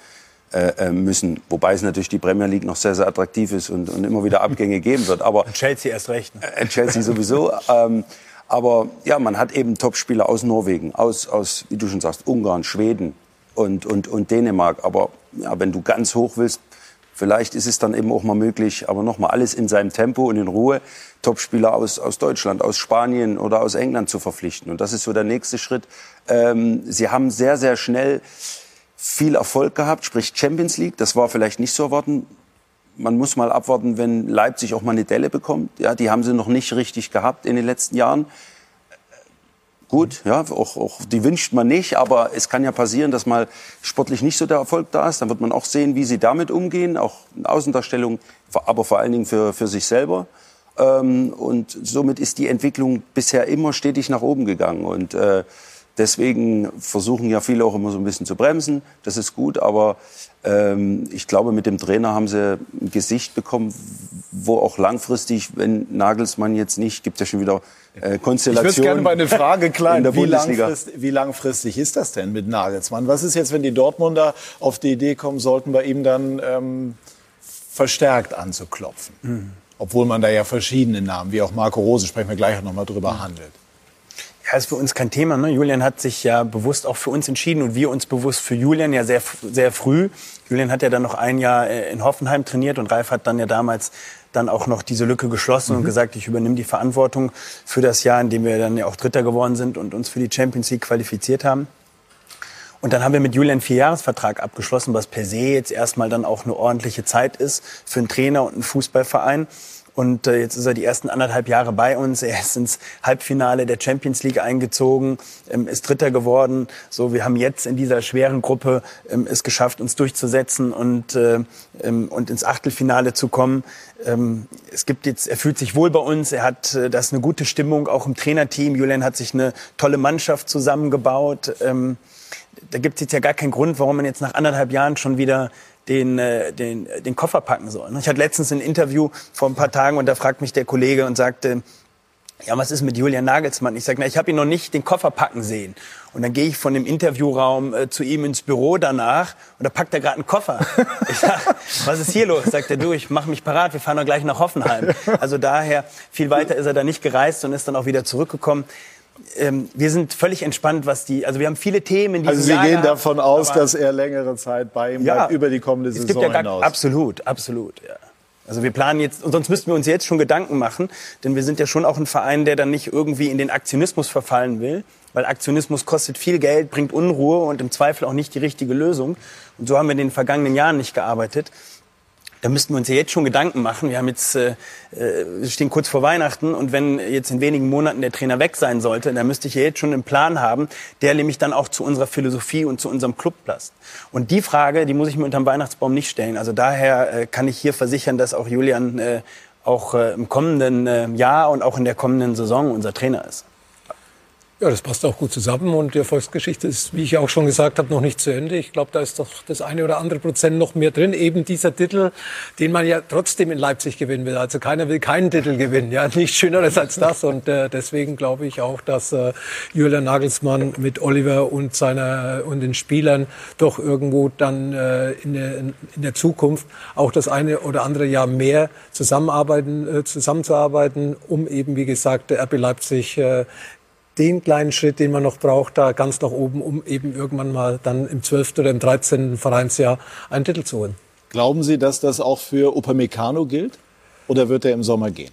äh, äh müssen. Wobei es natürlich die Premier League noch sehr, sehr attraktiv ist und, und immer wieder Abgänge geben wird. Aber Chelsea erst recht. Ne? Äh, Chelsea sowieso. ähm, aber ja, man hat eben Topspieler aus Norwegen, aus, aus, wie du schon sagst, Ungarn, Schweden und, und, und Dänemark. Aber ja, wenn du ganz hoch willst, vielleicht ist es dann eben auch mal möglich, aber nochmal alles in seinem Tempo und in Ruhe, Topspieler aus, aus Deutschland, aus Spanien oder aus England zu verpflichten. Und das ist so der nächste Schritt. Ähm, sie haben sehr, sehr schnell viel Erfolg gehabt, sprich Champions League. Das war vielleicht nicht so erwarten. Man muss mal abwarten, wenn Leipzig auch mal eine Delle bekommt. Ja, die haben sie noch nicht richtig gehabt in den letzten Jahren. Gut, ja, auch, auch die wünscht man nicht, aber es kann ja passieren, dass mal sportlich nicht so der Erfolg da ist. Dann wird man auch sehen, wie sie damit umgehen, auch in Außendarstellung, aber vor allen Dingen für, für sich selber. Ähm, und somit ist die Entwicklung bisher immer stetig nach oben gegangen. Und äh, Deswegen versuchen ja viele auch immer so ein bisschen zu bremsen. Das ist gut, aber ähm, ich glaube, mit dem Trainer haben sie ein Gesicht bekommen, wo auch langfristig, wenn Nagelsmann jetzt nicht, gibt ja schon wieder äh, Konstellationen. Ich würde gerne mal eine Frage klein. Wie langfristig, wie langfristig ist das denn mit Nagelsmann? Was ist jetzt, wenn die Dortmunder auf die Idee kommen sollten, bei ihm dann ähm, verstärkt anzuklopfen? Mhm. Obwohl man da ja verschiedene Namen, wie auch Marco Rose, sprechen wir gleich noch mal drüber, mhm. handelt. Ja, ist für uns kein Thema. Ne? Julian hat sich ja bewusst auch für uns entschieden und wir uns bewusst für Julian ja sehr, sehr früh. Julian hat ja dann noch ein Jahr äh, in Hoffenheim trainiert und Ralf hat dann ja damals dann auch noch diese Lücke geschlossen mhm. und gesagt, ich übernehme die Verantwortung für das Jahr, in dem wir dann ja auch Dritter geworden sind und uns für die Champions League qualifiziert haben. Und dann haben wir mit Julian einen Vierjahresvertrag abgeschlossen, was per se jetzt erstmal dann auch eine ordentliche Zeit ist für einen Trainer und einen Fußballverein. Und äh, jetzt ist er die ersten anderthalb Jahre bei uns. Er ist ins Halbfinale der Champions League eingezogen, ähm, ist Dritter geworden. So, wir haben jetzt in dieser schweren Gruppe ähm, es geschafft, uns durchzusetzen und, äh, ähm, und ins Achtelfinale zu kommen. Ähm, es gibt jetzt, er fühlt sich wohl bei uns. Er hat, äh, das eine gute Stimmung auch im Trainerteam. Julian hat sich eine tolle Mannschaft zusammengebaut. Ähm, da gibt es jetzt ja gar keinen Grund, warum man jetzt nach anderthalb Jahren schon wieder den, äh, den, den Koffer packen soll. Ich hatte letztens ein Interview vor ein paar Tagen und da fragt mich der Kollege und sagte, ja, was ist mit Julian Nagelsmann? Ich sage, na, ich habe ihn noch nicht den Koffer packen sehen. Und dann gehe ich von dem Interviewraum äh, zu ihm ins Büro danach und da packt er gerade einen Koffer. Ich sag, was ist hier los? Sagt er, du, ich mache mich parat, wir fahren doch gleich nach Hoffenheim. Also daher, viel weiter ist er da nicht gereist und ist dann auch wieder zurückgekommen ähm, wir sind völlig entspannt, was die, also wir haben viele Themen in Also Sie Jahr gehen gehabt, davon aus, dass er längere Zeit bei ihm ja, bleibt, über die kommende Saison es gibt ja hinaus. Absolut, absolut, ja. Also wir planen jetzt, und sonst müssten wir uns jetzt schon Gedanken machen, denn wir sind ja schon auch ein Verein, der dann nicht irgendwie in den Aktionismus verfallen will, weil Aktionismus kostet viel Geld, bringt Unruhe und im Zweifel auch nicht die richtige Lösung. Und so haben wir in den vergangenen Jahren nicht gearbeitet da müssten wir uns ja jetzt schon Gedanken machen. Wir haben jetzt, äh, äh, stehen kurz vor Weihnachten und wenn jetzt in wenigen Monaten der Trainer weg sein sollte, dann müsste ich ja jetzt schon einen Plan haben, der nämlich dann auch zu unserer Philosophie und zu unserem Club passt. Und die Frage, die muss ich mir unterm Weihnachtsbaum nicht stellen. Also daher äh, kann ich hier versichern, dass auch Julian äh, auch äh, im kommenden äh, Jahr und auch in der kommenden Saison unser Trainer ist. Ja, das passt auch gut zusammen und die Erfolgsgeschichte ist, wie ich auch schon gesagt habe, noch nicht zu Ende. Ich glaube, da ist doch das eine oder andere Prozent noch mehr drin. Eben dieser Titel, den man ja trotzdem in Leipzig gewinnen will. Also keiner will keinen Titel gewinnen. Ja, nichts Schöneres als das. Und äh, deswegen glaube ich auch, dass äh, Julian Nagelsmann mit Oliver und seiner und den Spielern doch irgendwo dann äh, in, der, in der Zukunft auch das eine oder andere Jahr mehr zusammenarbeiten, äh, zusammenzuarbeiten, um eben, wie gesagt, der RB Leipzig äh, den kleinen Schritt, den man noch braucht, da ganz nach oben, um eben irgendwann mal dann im 12. oder im 13. Vereinsjahr einen Titel zu holen. Glauben Sie, dass das auch für Upamecano gilt? Oder wird er im Sommer gehen?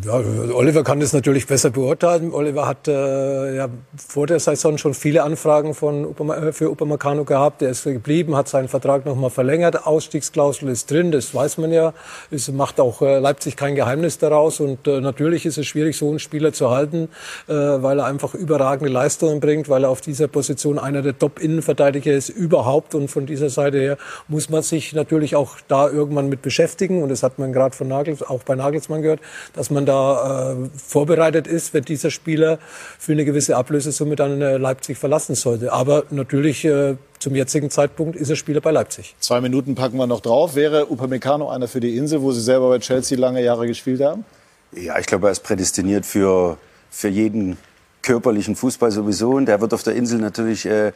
Ja, Oliver kann das natürlich besser beurteilen. Oliver hat äh, ja vor der Saison schon viele Anfragen von Upama, äh, für Upamecano gehabt. Er ist geblieben, hat seinen Vertrag nochmal verlängert. Ausstiegsklausel ist drin, das weiß man ja. Es macht auch äh, Leipzig kein Geheimnis daraus. Und äh, natürlich ist es schwierig, so einen Spieler zu halten, äh, weil er einfach überragende Leistungen bringt, weil er auf dieser Position einer der Top-Innenverteidiger ist überhaupt. Und von dieser Seite her muss man sich natürlich auch da irgendwann mit beschäftigen. Und das hat man gerade von Nagels, auch bei Nagelsmann gehört, dass man da äh, vorbereitet ist, wenn dieser Spieler für eine gewisse Ablösesumme dann äh, Leipzig verlassen sollte. Aber natürlich äh, zum jetzigen Zeitpunkt ist er Spieler bei Leipzig. Zwei Minuten packen wir noch drauf. Wäre Upamecano einer für die Insel, wo Sie selber bei Chelsea lange Jahre gespielt haben? Ja, ich glaube, er ist prädestiniert für, für jeden körperlichen Fußball sowieso. Und der wird auf der Insel natürlich äh,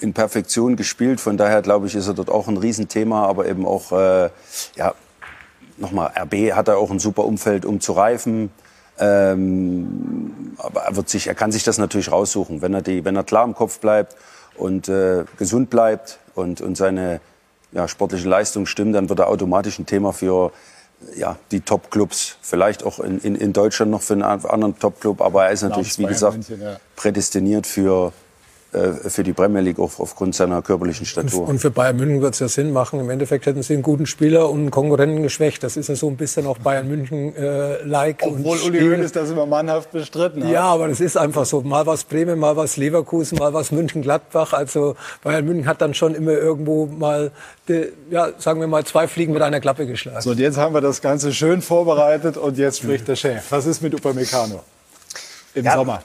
in Perfektion gespielt. Von daher, glaube ich, ist er dort auch ein Riesenthema. Aber eben auch, äh, ja, nochmal, RB hat er auch ein super Umfeld, um zu reifen. Ähm, aber er, wird sich, er kann sich das natürlich raussuchen, wenn er, die, wenn er klar im Kopf bleibt und äh, gesund bleibt und, und seine ja, sportliche Leistung stimmt, dann wird er automatisch ein Thema für ja, die Top-Clubs. Vielleicht auch in, in, in Deutschland noch für einen anderen Top-Club, aber er ist natürlich, wie gesagt, prädestiniert für, für die Premier League auch aufgrund seiner körperlichen Statur. Und für Bayern München wird es ja Sinn machen. Im Endeffekt hätten sie einen guten Spieler und einen Konkurrenten geschwächt. Das ist ja so ein bisschen auch Bayern München-like. Obwohl Uli Hoeneß das immer mannhaft bestritten hat. Ja, aber das ist einfach so. Mal was Bremen, mal was Leverkusen, mal was München-Gladbach. Also Bayern München hat dann schon immer irgendwo mal, die, ja, sagen wir mal, zwei Fliegen mit einer Klappe geschlagen. So, und jetzt haben wir das Ganze schön vorbereitet und jetzt spricht der Chef. Was ist mit Upamecano im Ja, Sommer?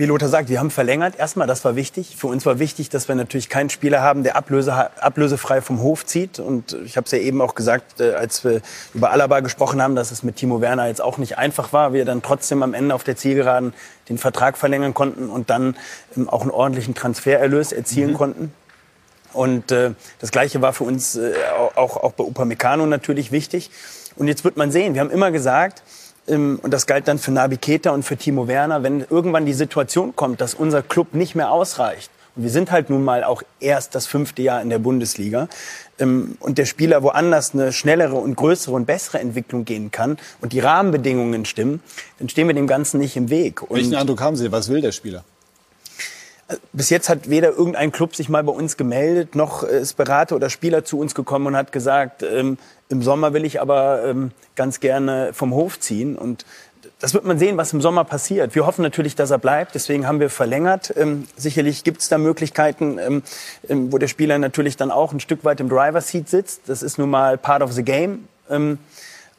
Wie Lothar sagt, wir haben verlängert. Erstmal, das war wichtig. Für uns war wichtig, dass wir natürlich keinen Spieler haben, der ablöse, ablösefrei vom Hof zieht. Und ich habe es ja eben auch gesagt, äh, als wir über Alaba gesprochen haben, dass es mit Timo Werner jetzt auch nicht einfach war. Wir dann trotzdem am Ende auf der Zielgeraden den Vertrag verlängern konnten und dann ähm, auch einen ordentlichen Transfererlös erzielen konnten. Und äh, das Gleiche war für uns äh, auch, auch bei Upamecano natürlich wichtig. Und jetzt wird man sehen, wir haben immer gesagt, und das galt dann für Nabi Keita und für Timo Werner, wenn irgendwann die Situation kommt, dass unser Club nicht mehr ausreicht, und wir sind halt nun mal auch erst das fünfte Jahr in der Bundesliga, ähm, und der Spieler woanders eine schnellere und größere und bessere Entwicklung gehen kann und die Rahmenbedingungen stimmen, dann stehen wir dem Ganzen nicht im Weg. Und Welchen Eindruck haben Sie? Was will der Spieler? Bis jetzt hat weder irgendein Club sich mal bei uns gemeldet, noch ist Berater oder Spieler zu uns gekommen und hat gesagt, ähm, im Sommer will ich aber ähm, ganz gerne vom Hof ziehen. Und das wird man sehen, was im Sommer passiert. Wir hoffen natürlich, dass er bleibt. Deswegen haben wir verlängert. Ähm, sicherlich gibt es da Möglichkeiten, ähm, ähm, wo der Spieler natürlich dann auch ein Stück weit im Driver-Seat sitzt. Das ist nun mal part of the game. Ähm,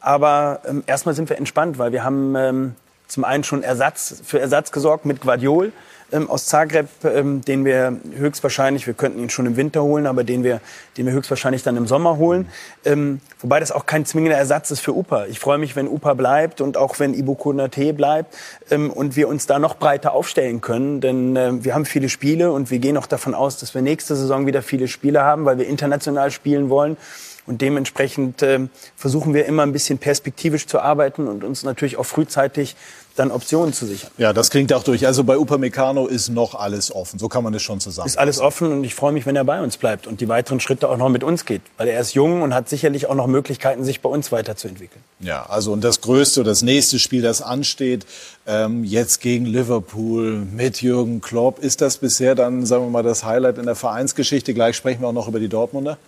aber erstmal sind wir entspannt, weil wir haben zum einen schon Ersatz, für Ersatz gesorgt mit Guardiol ähm, aus Zagreb, ähm, den wir höchstwahrscheinlich, wir könnten ihn schon im Winter holen, aber den wir, den wir höchstwahrscheinlich dann im Sommer holen. Ähm, wobei das auch kein zwingender Ersatz ist für Upa. Ich freue mich, wenn Upa bleibt und auch wenn Ibu Konate bleibt ähm, und wir uns da noch breiter aufstellen können, denn äh, wir haben viele Spiele und wir gehen auch davon aus, dass wir nächste Saison wieder viele Spiele haben, weil wir international spielen wollen. Und dementsprechend äh, versuchen wir immer ein bisschen perspektivisch zu arbeiten und uns natürlich auch frühzeitig dann Optionen zu sichern. Ja, das klingt auch durch. Also bei Upamecano ist noch alles offen. So kann man es schon zusammen. Ist alles offen und ich freue mich, wenn er bei uns bleibt und die weiteren Schritte auch noch mit uns geht. Weil er ist jung und hat sicherlich auch noch Möglichkeiten, sich bei uns weiterzuentwickeln. Ja, also und das größte, das nächste Spiel, das ansteht, ähm, jetzt gegen Liverpool mit Jürgen Klopp. Ist das bisher dann, sagen wir mal, das Highlight in der Vereinsgeschichte? Gleich sprechen wir auch noch über die Dortmunder.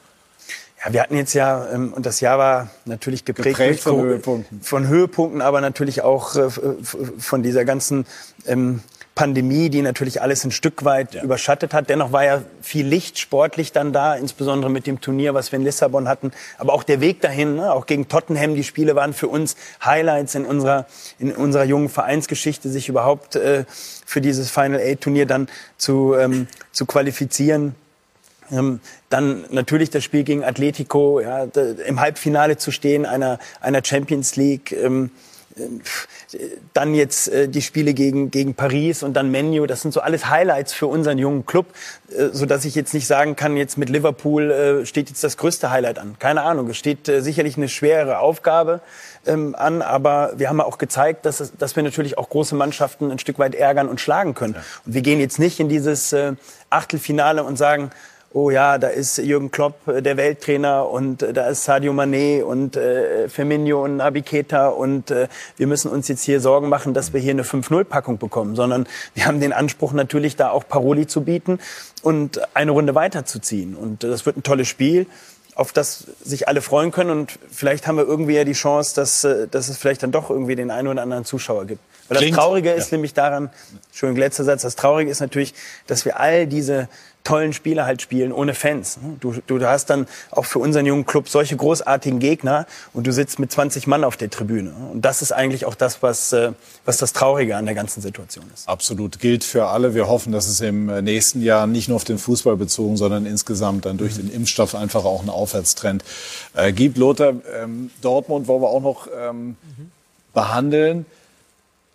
Ja, wir hatten jetzt ja, ähm, und das Jahr war natürlich geprägt, Geprägt von Co- Höhepunkten. von Höhepunkten, aber natürlich auch äh, von dieser ganzen ähm, Pandemie, die natürlich alles ein Stück weit überschattet hat. Dennoch war ja viel Licht sportlich dann da, insbesondere mit dem Turnier, was wir in Lissabon hatten. Aber auch der Weg dahin, ne? auch gegen Tottenham, die Spiele waren für uns Highlights in unserer, in unserer jungen Vereinsgeschichte, sich überhaupt äh, für dieses Final Eight Turnier dann zu, ähm, zu qualifizieren. Ähm, dann natürlich das Spiel gegen Atletico, ja, im Halbfinale zu stehen einer, einer Champions League. Ähm, pff, dann jetzt äh, die Spiele gegen, gegen Paris und dann Menu. Das sind so alles Highlights für unseren jungen Club, äh, so dass ich jetzt nicht sagen kann, jetzt mit Liverpool äh, steht jetzt das größte Highlight an. Keine Ahnung. Es steht äh, sicherlich eine schwere Aufgabe ähm, an, aber wir haben auch gezeigt, dass, dass wir natürlich auch große Mannschaften ein Stück weit ärgern und schlagen können. Und wir gehen jetzt nicht in dieses äh, Achtelfinale und sagen, oh ja, da ist Jürgen Klopp, äh, der Welttrainer, und äh, da ist Sadio Mané und äh, Firmino und Naby Keita und äh, wir müssen uns jetzt hier Sorgen machen, dass wir hier eine 5-0-Packung bekommen, sondern wir haben den Anspruch natürlich da auch Paroli zu bieten und eine Runde weiterzuziehen. Und äh, das wird ein tolles Spiel auf das sich alle freuen können und vielleicht haben wir irgendwie ja die Chance, dass, dass es vielleicht dann doch irgendwie den einen oder anderen Zuschauer gibt. Weil das Traurige ist ja. nämlich daran, Entschuldigung, letzter Satz, das Traurige ist natürlich, dass wir all diese tollen Spiele halt spielen ohne Fans. Du, du hast dann auch für unseren jungen Club solche großartigen Gegner und du sitzt mit 20 Mann auf der Tribüne. Und das ist eigentlich auch das, was, äh, was das Traurige an der ganzen Situation ist. Absolut gilt für alle. Wir hoffen, dass es im äh, nächsten Jahr nicht nur auf den Fußball bezogen, sondern insgesamt dann durch den Impfstoff einfach auch einen Aufwärtstrend äh, gibt. Lothar, ähm, Dortmund wollen wir auch noch ähm, behandeln.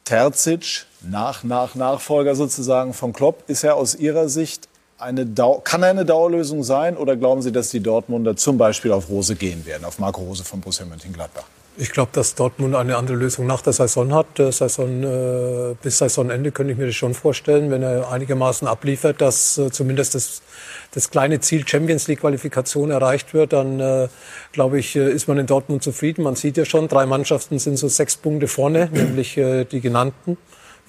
Terzic, nach, nach, Nachfolger sozusagen von Klopp, ist er aus Ihrer Sicht eine Dau kann eine Dauerlösung sein oder glauben Sie, dass die Dortmunder zum Beispiel auf Rose gehen werden, auf Marco Rose von Borussia Mönchengladbach? Ich glaube, dass Dortmund eine andere Lösung nach der Saison hat. Der Saison, äh, bis Saisonende könnte ich mir das schon vorstellen, wenn er einigermaßen abliefert, dass äh, zumindest das, das kleine Ziel Champions League Qualifikation erreicht wird. Dann äh, glaube ich, äh, ist man in Dortmund zufrieden. Man sieht ja schon, drei Mannschaften sind so sechs Punkte vorne, nämlich äh, die genannten.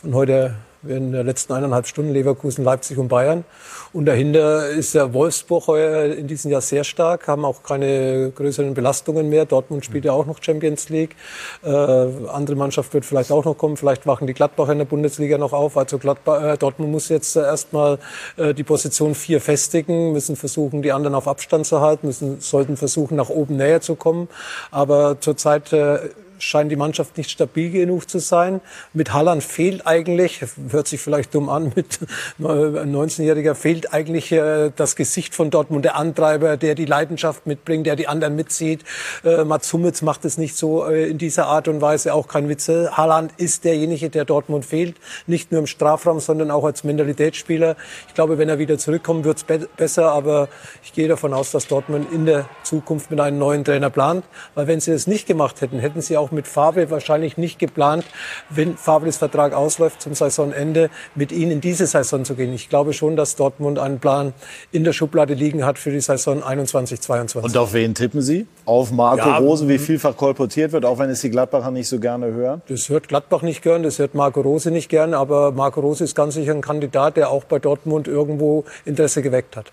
Von heute in der letzten eineinhalb Stunden Leverkusen, Leipzig und Bayern. Und dahinter ist der Wolfsburg heuer in diesem Jahr sehr stark, haben auch keine größeren Belastungen mehr. Dortmund spielt ja auch noch Champions League. Äh, andere Mannschaft wird vielleicht auch noch kommen. Vielleicht wachen die Gladbacher in der Bundesliga noch auf. Also Gladbach, äh, Dortmund muss jetzt erstmal äh, die Position 4 festigen, müssen versuchen, die anderen auf Abstand zu halten, müssen, sollten versuchen, nach oben näher zu kommen. Aber zurzeit äh, scheint die Mannschaft nicht stabil genug zu sein. Mit Halland fehlt eigentlich, hört sich vielleicht dumm an, mit ein 19-Jähriger fehlt eigentlich äh, das Gesicht von Dortmund, der Antreiber, der die Leidenschaft mitbringt, der die anderen mitzieht. Äh, Mats Hummels macht es nicht so äh, in dieser Art und Weise, auch kein Witzel. Haaland ist derjenige, der Dortmund fehlt, nicht nur im Strafraum, sondern auch als Mentalitätsspieler. Ich glaube, wenn er wieder zurückkommt, wird es be besser, aber ich gehe davon aus, dass Dortmund in der Zukunft mit einem neuen Trainer plant, weil wenn sie das nicht gemacht hätten, hätten sie auch mit Favre wahrscheinlich nicht geplant, wenn Favres Vertrag ausläuft zum Saisonende, mit ihnen in diese Saison zu gehen. Ich glaube schon, dass Dortmund einen Plan in der Schublade liegen hat für die Saison 21, 22. Und auf wen tippen Sie? Auf Marco Ja, Rose, wie vielfach kolportiert wird, auch wenn es die Gladbacher nicht so gerne hören? Das hört Gladbach nicht gern, das hört Marco Rose nicht gern, aber Marco Rose ist ganz sicher ein Kandidat, der auch bei Dortmund irgendwo Interesse geweckt hat.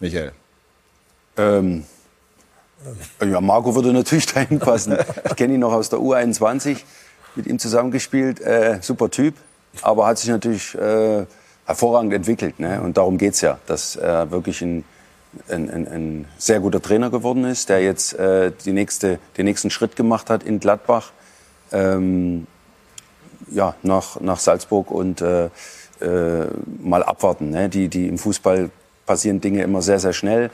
Michael. Ähm, ja, Marco würde natürlich dahin passen. Ich kenne ihn noch aus der U21, mit ihm zusammengespielt. Äh, super Typ, aber hat sich natürlich äh, hervorragend entwickelt. Ne? Und darum geht's ja, dass er wirklich ein, ein, ein, ein sehr guter Trainer geworden ist, der jetzt äh, die nächste, den nächsten Schritt gemacht hat in Gladbach. Ähm, ja, nach, nach Salzburg und äh, äh, mal abwarten. Ne? Die, die im Fußball passieren Dinge immer sehr, sehr schnell.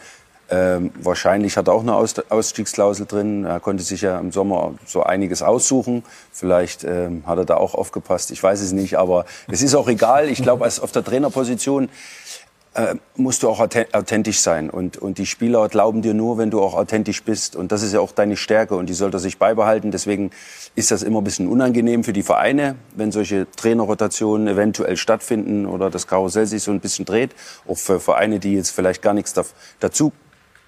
Ähm, wahrscheinlich hat er auch eine Aus Ausstiegsklausel drin. Er konnte sich ja im Sommer so einiges aussuchen. Vielleicht ähm, hat er da auch aufgepasst. Ich weiß es nicht, aber es ist auch egal. Ich glaube, auf der Trainerposition äh, musst du auch authent- authentisch sein. Und, und die Spieler glauben dir nur, wenn du auch authentisch bist. Und das ist ja auch deine Stärke und die sollte sich beibehalten. Deswegen ist das immer ein bisschen unangenehm für die Vereine, wenn solche Trainerrotationen eventuell stattfinden oder das Karussell sich so ein bisschen dreht. Auch für Vereine, die jetzt vielleicht gar nichts da, dazu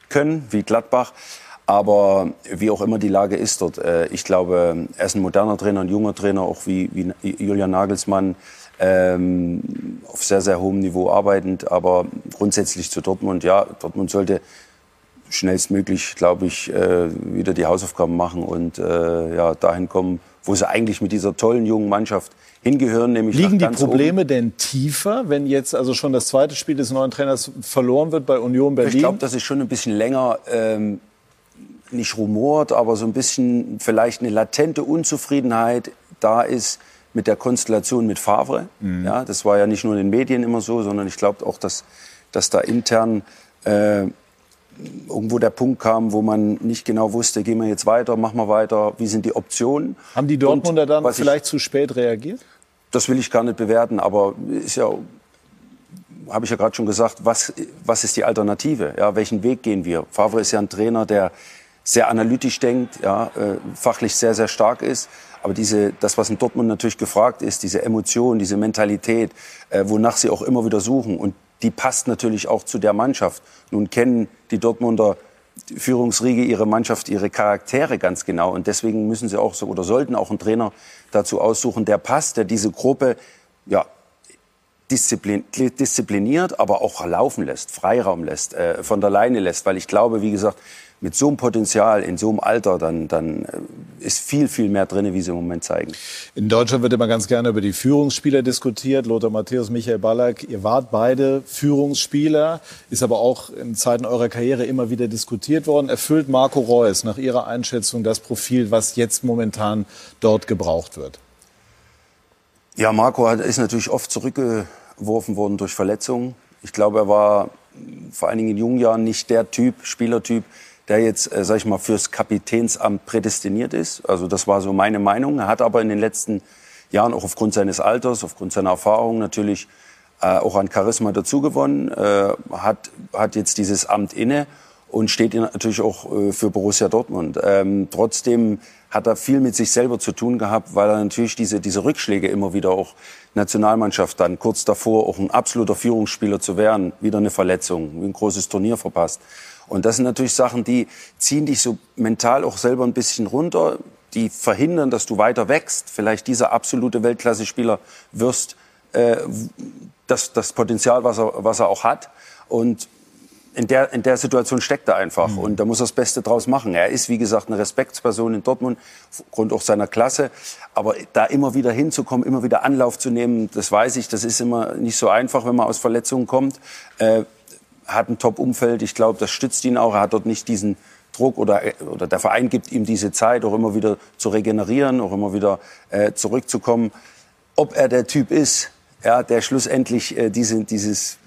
können, wie Gladbach. Aber wie auch immer die Lage ist dort, äh, ich glaube, er ist ein moderner Trainer, ein junger Trainer, auch wie, wie Julian Nagelsmann, ähm, auf sehr, sehr hohem Niveau arbeitend. Aber grundsätzlich zu Dortmund, ja, Dortmund sollte schnellstmöglich, glaube ich, äh, wieder die Hausaufgaben machen und äh, ja, dahin kommen, wo sie eigentlich mit dieser tollen jungen Mannschaft hingehören, nämlich Liegen die Probleme denn tiefer, wenn jetzt also schon das zweite Spiel des neuen Trainers verloren wird bei Union Berlin? Ich glaube, dass es schon ein bisschen länger ähm, nicht rumort, aber so ein bisschen vielleicht eine latente Unzufriedenheit da ist mit der Konstellation mit Favre. Ja, das war ja nicht nur in den Medien immer so, sondern ich glaube auch, dass, dass da intern äh, irgendwo der Punkt kam, wo man nicht genau wusste, gehen wir jetzt weiter, machen wir weiter, wie sind die Optionen. Haben die Dortmunder Und dann was ich- vielleicht zu spät reagiert? Das will ich gar nicht bewerten, aber ist ja, habe ich ja gerade schon gesagt, was, was ist die Alternative? Ja, welchen Weg gehen wir? Favre ist ja ein Trainer, der sehr analytisch denkt, ja, äh, fachlich sehr, sehr stark ist. Aber diese, das, was in Dortmund natürlich gefragt ist, diese Emotion, diese Mentalität, äh, wonach sie auch immer wieder suchen. Und die passt natürlich auch zu der Mannschaft. Nun kennen die Dortmunder Führungsriege ihre Mannschaft, ihre Charaktere ganz genau. Und deswegen müssen sie auch so oder sollten auch einen Trainer dazu aussuchen, der passt, der diese Gruppe ja, disziplin, diszipliniert, aber auch laufen lässt, Freiraum lässt, äh, von der Leine lässt. Weil ich glaube, wie gesagt, mit so einem Potenzial, in so einem Alter, dann, dann äh, ist viel, viel mehr drin, wie sie im Moment zeigen. In Deutschland wird immer ganz gerne über die Führungsspieler diskutiert. Lothar Matthäus, Michael Ballack, ihr wart beide Führungsspieler, ist aber auch in Zeiten eurer Karriere immer wieder diskutiert worden. Erfüllt Marco Reus nach Ihrer Einschätzung das Profil, was jetzt momentan dort gebraucht wird? Ja, Marco ist natürlich oft zurückgeworfen worden durch Verletzungen. Ich glaube, er war vor allen Dingen in jungen Jahren nicht der Typ, Spielertyp, der jetzt, äh, sag ich mal, fürs Kapitänsamt prädestiniert ist. Also das war so meine Meinung. Er hat aber in den letzten Jahren auch aufgrund seines Alters, aufgrund seiner Erfahrung natürlich äh, auch an Charisma dazugewonnen, äh, hat, hat jetzt dieses Amt inne und steht natürlich auch äh, für Borussia Dortmund. Ähm, trotzdem hat er viel mit sich selber zu tun gehabt, weil er natürlich diese, diese Rückschläge immer wieder auch Nationalmannschaft dann kurz davor auch ein absoluter Führungsspieler zu werden, wieder eine Verletzung, ein großes Turnier verpasst. Und das sind natürlich Sachen, die ziehen dich so mental auch selber ein bisschen runter, die verhindern, dass du weiter wächst, vielleicht dieser absolute Weltklasse-Spieler wirst, äh, das, das Potenzial, was er, was er auch hat. Und in der, in der Situation steckt er einfach mhm. und da muss er das Beste draus machen. Er ist, wie gesagt, eine Respektsperson in Dortmund, aufgrund auch seiner Klasse. Aber da immer wieder hinzukommen, immer wieder Anlauf zu nehmen, das weiß ich, das ist immer nicht so einfach, wenn man aus Verletzungen kommt. Äh, hat ein Top-Umfeld. Ich glaube, das stützt ihn auch. Er hat dort nicht diesen Druck oder, oder der Verein gibt ihm diese Zeit, auch immer wieder zu regenerieren, auch immer wieder äh, zurückzukommen. Ob er der Typ ist, ja, der schlussendlich äh, diese, dieses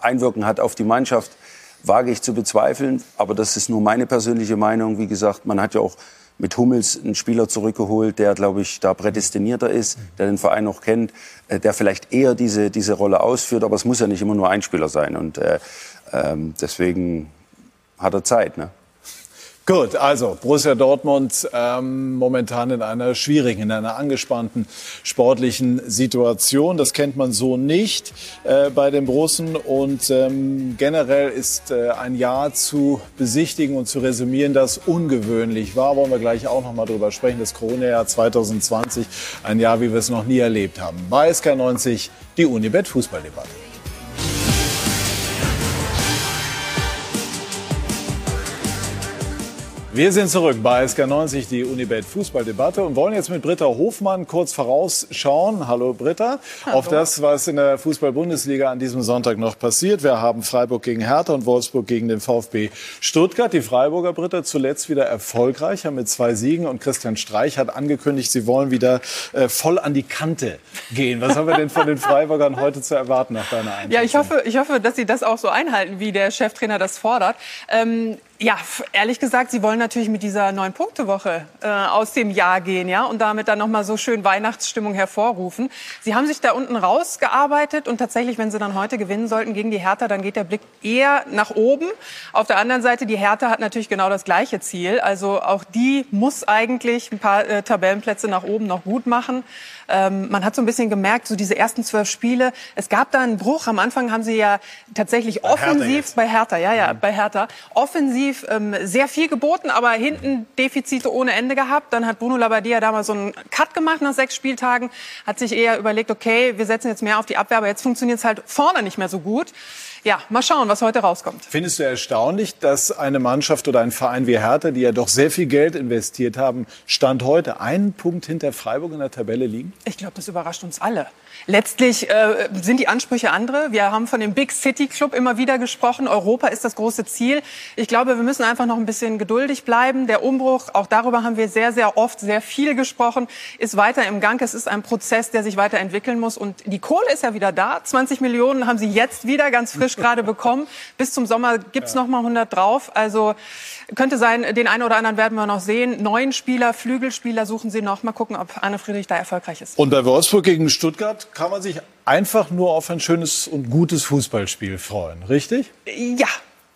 Einwirken hat auf die Mannschaft, wage ich zu bezweifeln. Aber das ist nur meine persönliche Meinung. Wie gesagt, man hat ja auch mit Hummels einen Spieler zurückgeholt, der, glaube ich, da prädestinierter ist, der den Verein noch kennt, äh, der vielleicht eher diese, diese Rolle ausführt. Aber es muss ja nicht immer nur ein Spieler sein. Und äh, ähm, deswegen hat er Zeit. Ne? Gut, also Borussia Dortmund ähm, momentan in einer schwierigen, in einer angespannten sportlichen Situation. Das kennt man so nicht äh, bei den Brussen. Und ähm, generell ist äh, ein Jahr zu besichtigen und zu resümieren, das ungewöhnlich war. Wollen wir gleich auch noch mal drüber sprechen. Das Corona-Jahr 2020, ein Jahr, wie wir es noch nie erlebt haben. Bei SK90 die Unibet Fußballdebatte. Wir sind zurück bei SK90, die Unibet Fußballdebatte und wollen jetzt mit Britta Hofmann kurz vorausschauen. Hallo Britta, Hallo. auf das, was in der Fußball-Bundesliga an diesem Sonntag noch passiert. Wir haben Freiburg gegen Hertha und Wolfsburg gegen den VfB Stuttgart. Die Freiburger Britta zuletzt wieder erfolgreicher mit zwei Siegen und Christian Streich hat angekündigt, sie wollen wieder äh, voll an die Kante gehen. Was haben wir denn von den Freiburgern heute zu erwarten nach deiner Einschätzung? Ja, ich hoffe, ich hoffe, dass sie das auch so einhalten, wie der Cheftrainer das fordert. Ähm, ja, ehrlich gesagt, Sie wollen natürlich mit dieser neun Punkte Woche äh, aus dem Jahr gehen, ja, und damit dann noch mal so schön Weihnachtsstimmung hervorrufen. Sie haben sich da unten rausgearbeitet und tatsächlich, wenn Sie dann heute gewinnen sollten gegen die Hertha, dann geht der Blick eher nach oben. Auf der anderen Seite, die Hertha hat natürlich genau das gleiche Ziel. Also auch die muss eigentlich ein paar äh, Tabellenplätze nach oben noch gut machen. Ähm, man hat so ein bisschen gemerkt, so diese ersten zwölf Spiele, es gab da einen Bruch. Am Anfang haben sie ja tatsächlich bei offensiv Hertha bei Hertha, ja, ja, mhm. bei Hertha, offensiv ähm, sehr viel geboten, aber hinten Defizite ohne Ende gehabt. Dann hat Bruno Labbadia damals so einen Cut gemacht nach sechs Spieltagen, hat sich eher überlegt, okay, wir setzen jetzt mehr auf die Abwehr, aber jetzt funktioniert es halt vorne nicht mehr so gut ja, mal schauen, was heute rauskommt. Findest du erstaunlich, dass eine Mannschaft oder ein Verein wie Hertha, die ja doch sehr viel Geld investiert haben, Stand heute einen Punkt hinter Freiburg in der Tabelle liegen? Ich glaube, das überrascht uns alle. Letztlich äh, sind die Ansprüche andere. Wir haben von dem Big City Club immer wieder gesprochen. Europa ist das große Ziel. Ich glaube, wir müssen einfach noch ein bisschen geduldig bleiben. Der Umbruch, auch darüber haben wir sehr, sehr oft sehr viel gesprochen, ist weiter im Gang. Es ist ein Prozess, der sich weiterentwickeln muss. Und die Kohle ist ja wieder da. 20 Millionen haben Sie jetzt wieder ganz frisch gerade bekommen. Bis zum Sommer gibt's ja. noch mal 100 drauf. Also könnte sein, den einen oder anderen werden wir noch sehen. Neuen Spieler, Flügelspieler suchen Sie noch. Mal gucken, ob Anne Friedrich da erfolgreich ist. Und bei Wolfsburg gegen Stuttgart kann man sich einfach nur auf ein schönes und gutes Fußballspiel freuen, richtig? Ja,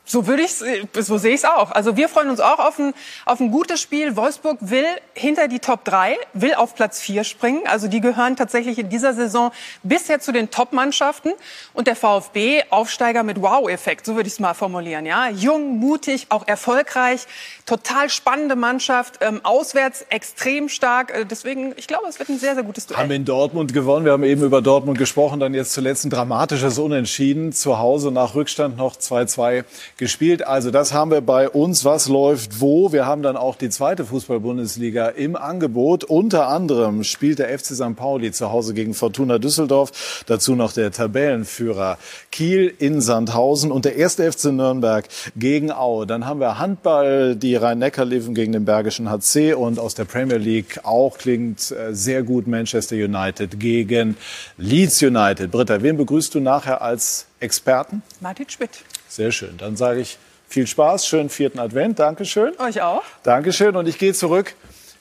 So würde ich so sehe ich es auch. Also wir freuen uns auch auf ein, auf ein gutes Spiel. Wolfsburg will hinter die Top 3, will auf Platz 4 springen. Also die gehören tatsächlich in dieser Saison bisher zu den Top-Mannschaften. Und der VfB Aufsteiger mit Wow-Effekt, so würde ich es mal formulieren. Ja, jung, mutig, auch erfolgreich, total spannende Mannschaft, ähm, auswärts extrem stark. Äh, deswegen, ich glaube, es wird ein sehr, sehr gutes Duell. Haben in Dortmund gewonnen. Wir haben eben über Dortmund gesprochen. Dann jetzt zuletzt ein dramatisches Unentschieden. Zu Hause nach Rückstand noch 2-2 gespielt. Also das haben wir bei uns. Was läuft wo? Wir haben dann auch die zweite Fußball-Bundesliga im Angebot. Unter anderem spielt der FC St. Pauli zu Hause gegen Fortuna Düsseldorf. Dazu noch der Tabellenführer Kiel in Sandhausen und der erste FC Nürnberg gegen Aue. Dann haben wir Handball, die Rhein-Neckar-Löwen gegen den Bergischen HC und aus der Premier League auch klingt äh, sehr gut Manchester United gegen Leeds United. Britta, wen begrüßt du nachher als Experten? Martin Schmidt. Sehr schön. Dann sage ich viel Spaß, schönen vierten Advent. Dankeschön. Euch auch. Dankeschön. Und ich gehe zurück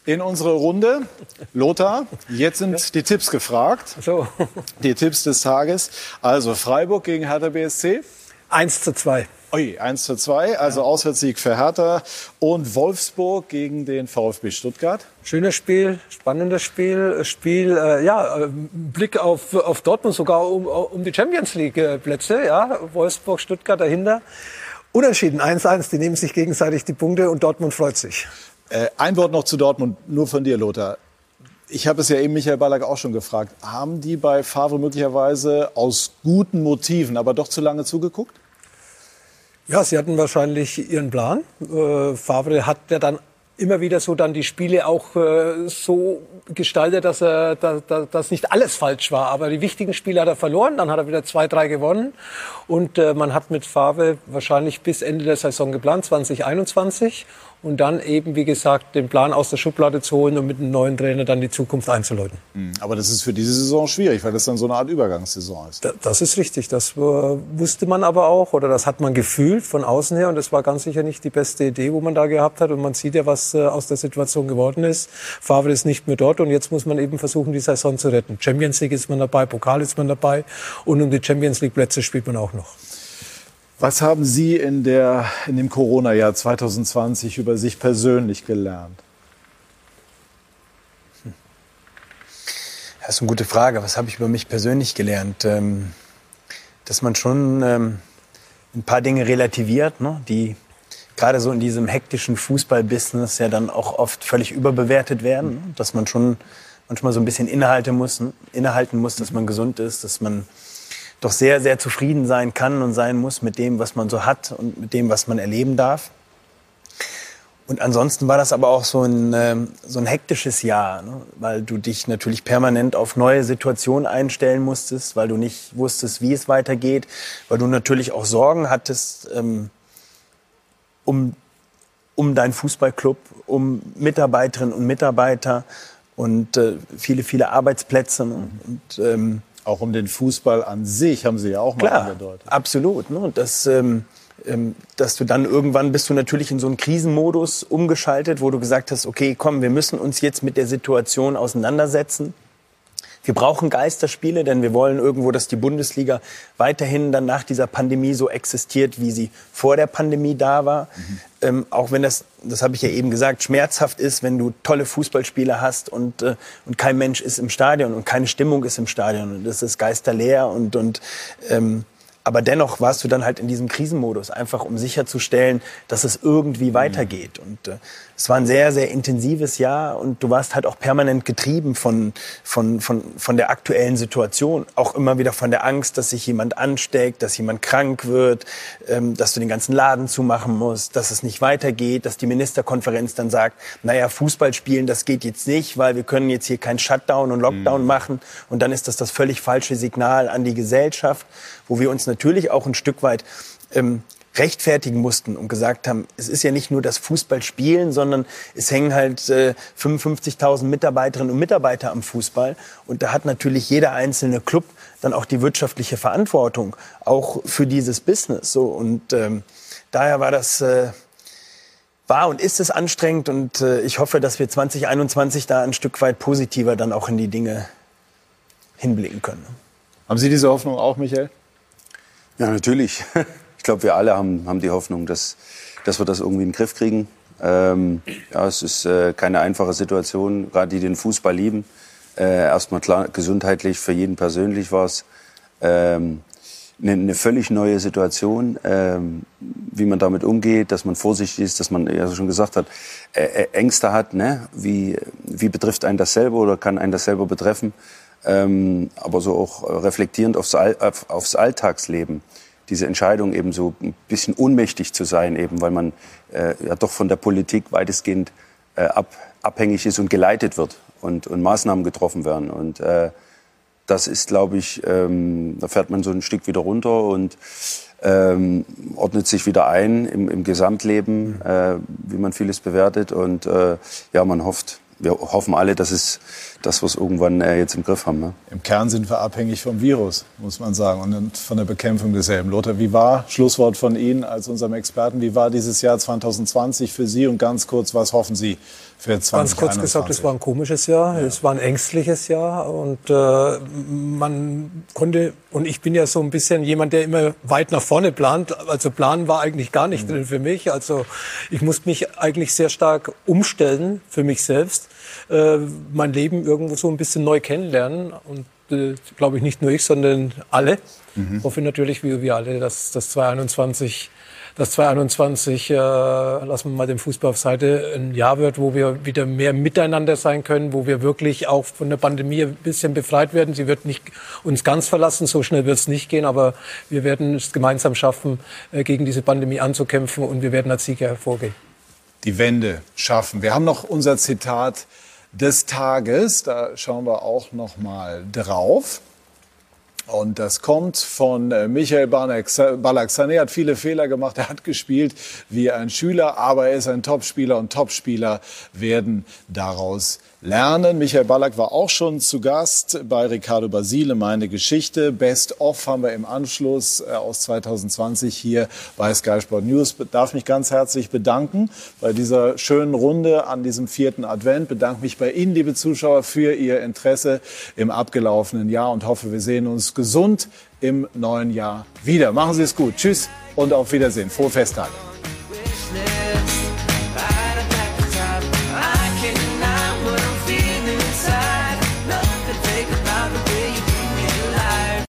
in unsere Runde. Lothar, jetzt sind die Tipps gefragt. So. Die Tipps des Tages. Also Freiburg gegen Hertha BSC. 1 zu 2. Ui, 1 zu 2, also Auswärtssieg für Hertha. Und Wolfsburg gegen den VfB Stuttgart. Schönes Spiel, spannendes Spiel. Spiel, äh, ja, äh, Blick auf, auf Dortmund sogar um, um die Champions League-Plätze. Ja, Wolfsburg, Stuttgart dahinter. Unentschieden 1-1, die nehmen sich gegenseitig die Punkte und Dortmund freut sich. Äh, ein Wort noch zu Dortmund, nur von dir, Lothar. Ich habe es ja eben Michael Ballack auch schon gefragt. Haben die bei Favre möglicherweise aus guten Motiven aber doch zu lange zugeguckt? Ja, sie hatten wahrscheinlich ihren Plan. Äh, Favre hat ja dann immer wieder so dann die Spiele auch äh, so gestaltet, dass er dass, dass nicht alles falsch war. Aber die wichtigen Spiele hat er verloren, dann hat er wieder zwei, drei gewonnen. Und äh, man hat mit Favre wahrscheinlich bis Ende der Saison geplant, 2021 und dann eben, wie gesagt, den Plan aus der Schublade zu holen und mit einem neuen Trainer dann die Zukunft einzuläuten. Mhm. Aber das ist für diese Saison schwierig, weil das dann so eine Art Übergangssaison ist. Das ist richtig. Das wusste man aber auch oder das hat man gefühlt von außen her und das war ganz sicher nicht die beste Idee, wo man da gehabt hat. Und man sieht ja, was äh, aus der Situation geworden ist. Favre ist nicht mehr dort und jetzt muss man eben versuchen, die Saison zu retten. Champions League ist man dabei, Pokal ist man dabei und um die Champions League Plätze spielt man auch noch. Was haben Sie in, der, in dem Corona-Jahr 2020 über sich persönlich gelernt? Das ist eine gute Frage. Was habe ich über mich persönlich gelernt? Ähm, dass man schon ähm, ein paar Dinge relativiert, ne? die gerade so in diesem hektischen Fußballbusiness ja dann auch oft völlig überbewertet werden. Ne? Dass man schon manchmal so ein bisschen innehalten muss, ne? innehalten muss, dass man gesund ist, dass man doch sehr, sehr zufrieden sein kann und sein muss mit dem, was man so hat und mit dem, was man erleben darf. Und ansonsten war das aber auch so ein, ähm, so ein hektisches Jahr, ne? weil du dich natürlich permanent auf neue Situationen einstellen musstest, weil du nicht wusstest, wie es weitergeht, weil du natürlich auch Sorgen hattest ähm, um, um deinen Fußballclub, um Mitarbeiterinnen und Mitarbeiter und äh, viele, viele Arbeitsplätze. Ne? Und, ähm, auch um den Fußball an sich haben Sie ja auch mal Klar, angedeutet. Absolut. Ne? Und das, ähm, ähm, dass du dann irgendwann bist du natürlich in so einen Krisenmodus umgeschaltet, wo du gesagt hast, okay, komm, wir müssen uns jetzt mit der Situation auseinandersetzen. Wir brauchen Geisterspiele, denn wir wollen irgendwo, dass die Bundesliga weiterhin dann nach dieser Pandemie so existiert, wie sie vor der Pandemie da war. Mhm. Ähm, auch wenn das, das habe ich ja eben gesagt, schmerzhaft ist, wenn du tolle Fußballspieler hast und, äh, und kein Mensch ist im Stadion und keine Stimmung ist im Stadion und es ist geisterleer und, und ähm, aber dennoch warst du dann halt in diesem Krisenmodus, einfach um sicherzustellen, dass es irgendwie mhm. weitergeht. Und äh, es war ein sehr, sehr intensives Jahr und du warst halt auch permanent getrieben von, von, von, von der aktuellen Situation. Auch immer wieder von der Angst, dass sich jemand ansteckt, dass jemand krank wird, ähm, dass du den ganzen Laden zumachen musst, dass es nicht weitergeht, dass die Ministerkonferenz dann sagt, naja, Fußball spielen, das geht jetzt nicht, weil wir können jetzt hier keinen Shutdown und Lockdown mhm. machen. Und dann ist das das völlig falsche Signal an die Gesellschaft, wo wir uns natürlich auch ein Stück weit ähm, rechtfertigen mussten und gesagt haben, es ist ja nicht nur das Fußballspielen, sondern es hängen halt äh, 55.000 Mitarbeiterinnen und Mitarbeiter am Fußball. Und da hat natürlich jeder einzelne Club dann auch die wirtschaftliche Verantwortung, auch für dieses Business. So und ähm, daher war das äh, war und ist es anstrengend und äh, ich hoffe, dass wir 2021 da ein Stück weit positiver dann auch in die Dinge hinblicken können. Haben Sie diese Hoffnung auch, Michael? Ja, natürlich. ich glaube, wir alle haben, haben die Hoffnung, dass, dass wir das irgendwie in den Griff kriegen. Ähm, ja, es ist äh, keine einfache Situation, gerade die den Fußball lieben. Äh, erstmal klar, gesundheitlich, für jeden persönlich war es ähm, eine, eine völlig neue Situation, ähm, wie man damit umgeht, dass man vorsichtig ist, dass man, ja schon gesagt hat, äh, Ängste hat. Ne? Wie, wie betrifft einen das selber oder kann einen das selber betreffen? Ähm, aber so auch reflektierend aufs, All, auf, aufs Alltagsleben diese Entscheidung eben so ein bisschen ohnmächtig zu sein, eben weil man äh, ja doch von der Politik weitestgehend äh, ab, abhängig ist und geleitet wird und, und Maßnahmen getroffen werden. Und äh, das ist, glaube ich, ähm, da fährt man so ein Stück wieder runter und ähm, ordnet sich wieder ein im, im Gesamtleben, äh, wie man vieles bewertet. Und äh, ja, man hofft, wir hoffen alle, dass es dass wir es irgendwann äh, jetzt im Griff haben. Ne? Im Kern sind wir abhängig vom Virus, muss man sagen, und von der Bekämpfung desselben. Lothar, wie war, Schlusswort von Ihnen als unserem Experten, wie war dieses Jahr 2020 für Sie und ganz kurz, was hoffen Sie für 2021? Ganz kurz gesagt, es war ein komisches Jahr, ja. es war ein ängstliches Jahr und äh, man konnte, und ich bin ja so ein bisschen jemand, der immer weit nach vorne plant, also planen war eigentlich gar nicht mhm. drin für mich, also ich musste mich eigentlich sehr stark umstellen für mich selbst äh, mein Leben irgendwo so ein bisschen neu kennenlernen. Und äh, glaube ich nicht nur ich, sondern alle. Mhm. Hoffe natürlich, wie wir alle, dass das 2021 das 2021, äh, lassen wir mal den Fußball auf Seite, ein Jahr wird, wo wir wieder mehr miteinander sein können, wo wir wirklich auch von der Pandemie ein bisschen befreit werden. Sie wird nicht uns ganz verlassen, so schnell wird es nicht gehen, aber wir werden es gemeinsam schaffen, äh, gegen diese Pandemie anzukämpfen und wir werden als Sieger hervorgehen. Die Wende schaffen. Wir haben noch unser Zitat des Tages. Da schauen wir auch noch mal drauf. Und das kommt von äh, Michael Ballack. Sané hat viele Fehler gemacht. Er hat gespielt wie ein Schüler, aber er ist ein Topspieler und Topspieler werden daraus lernen. Michael Ballack war auch schon zu Gast bei Ricardo Basile, meine Geschichte. Best of haben wir im Anschluss äh, aus 2020 hier bei Sky Sport News. Darf mich ganz herzlich bedanken bei dieser schönen Runde an diesem vierten Advent. Bedanke mich bei Ihnen, liebe Zuschauer, für Ihr Interesse im abgelaufenen Jahr und hoffe, wir sehen uns gesund im neuen Jahr wieder. Machen Sie es gut. Tschüss und auf Wiedersehen. Frohe Festtage.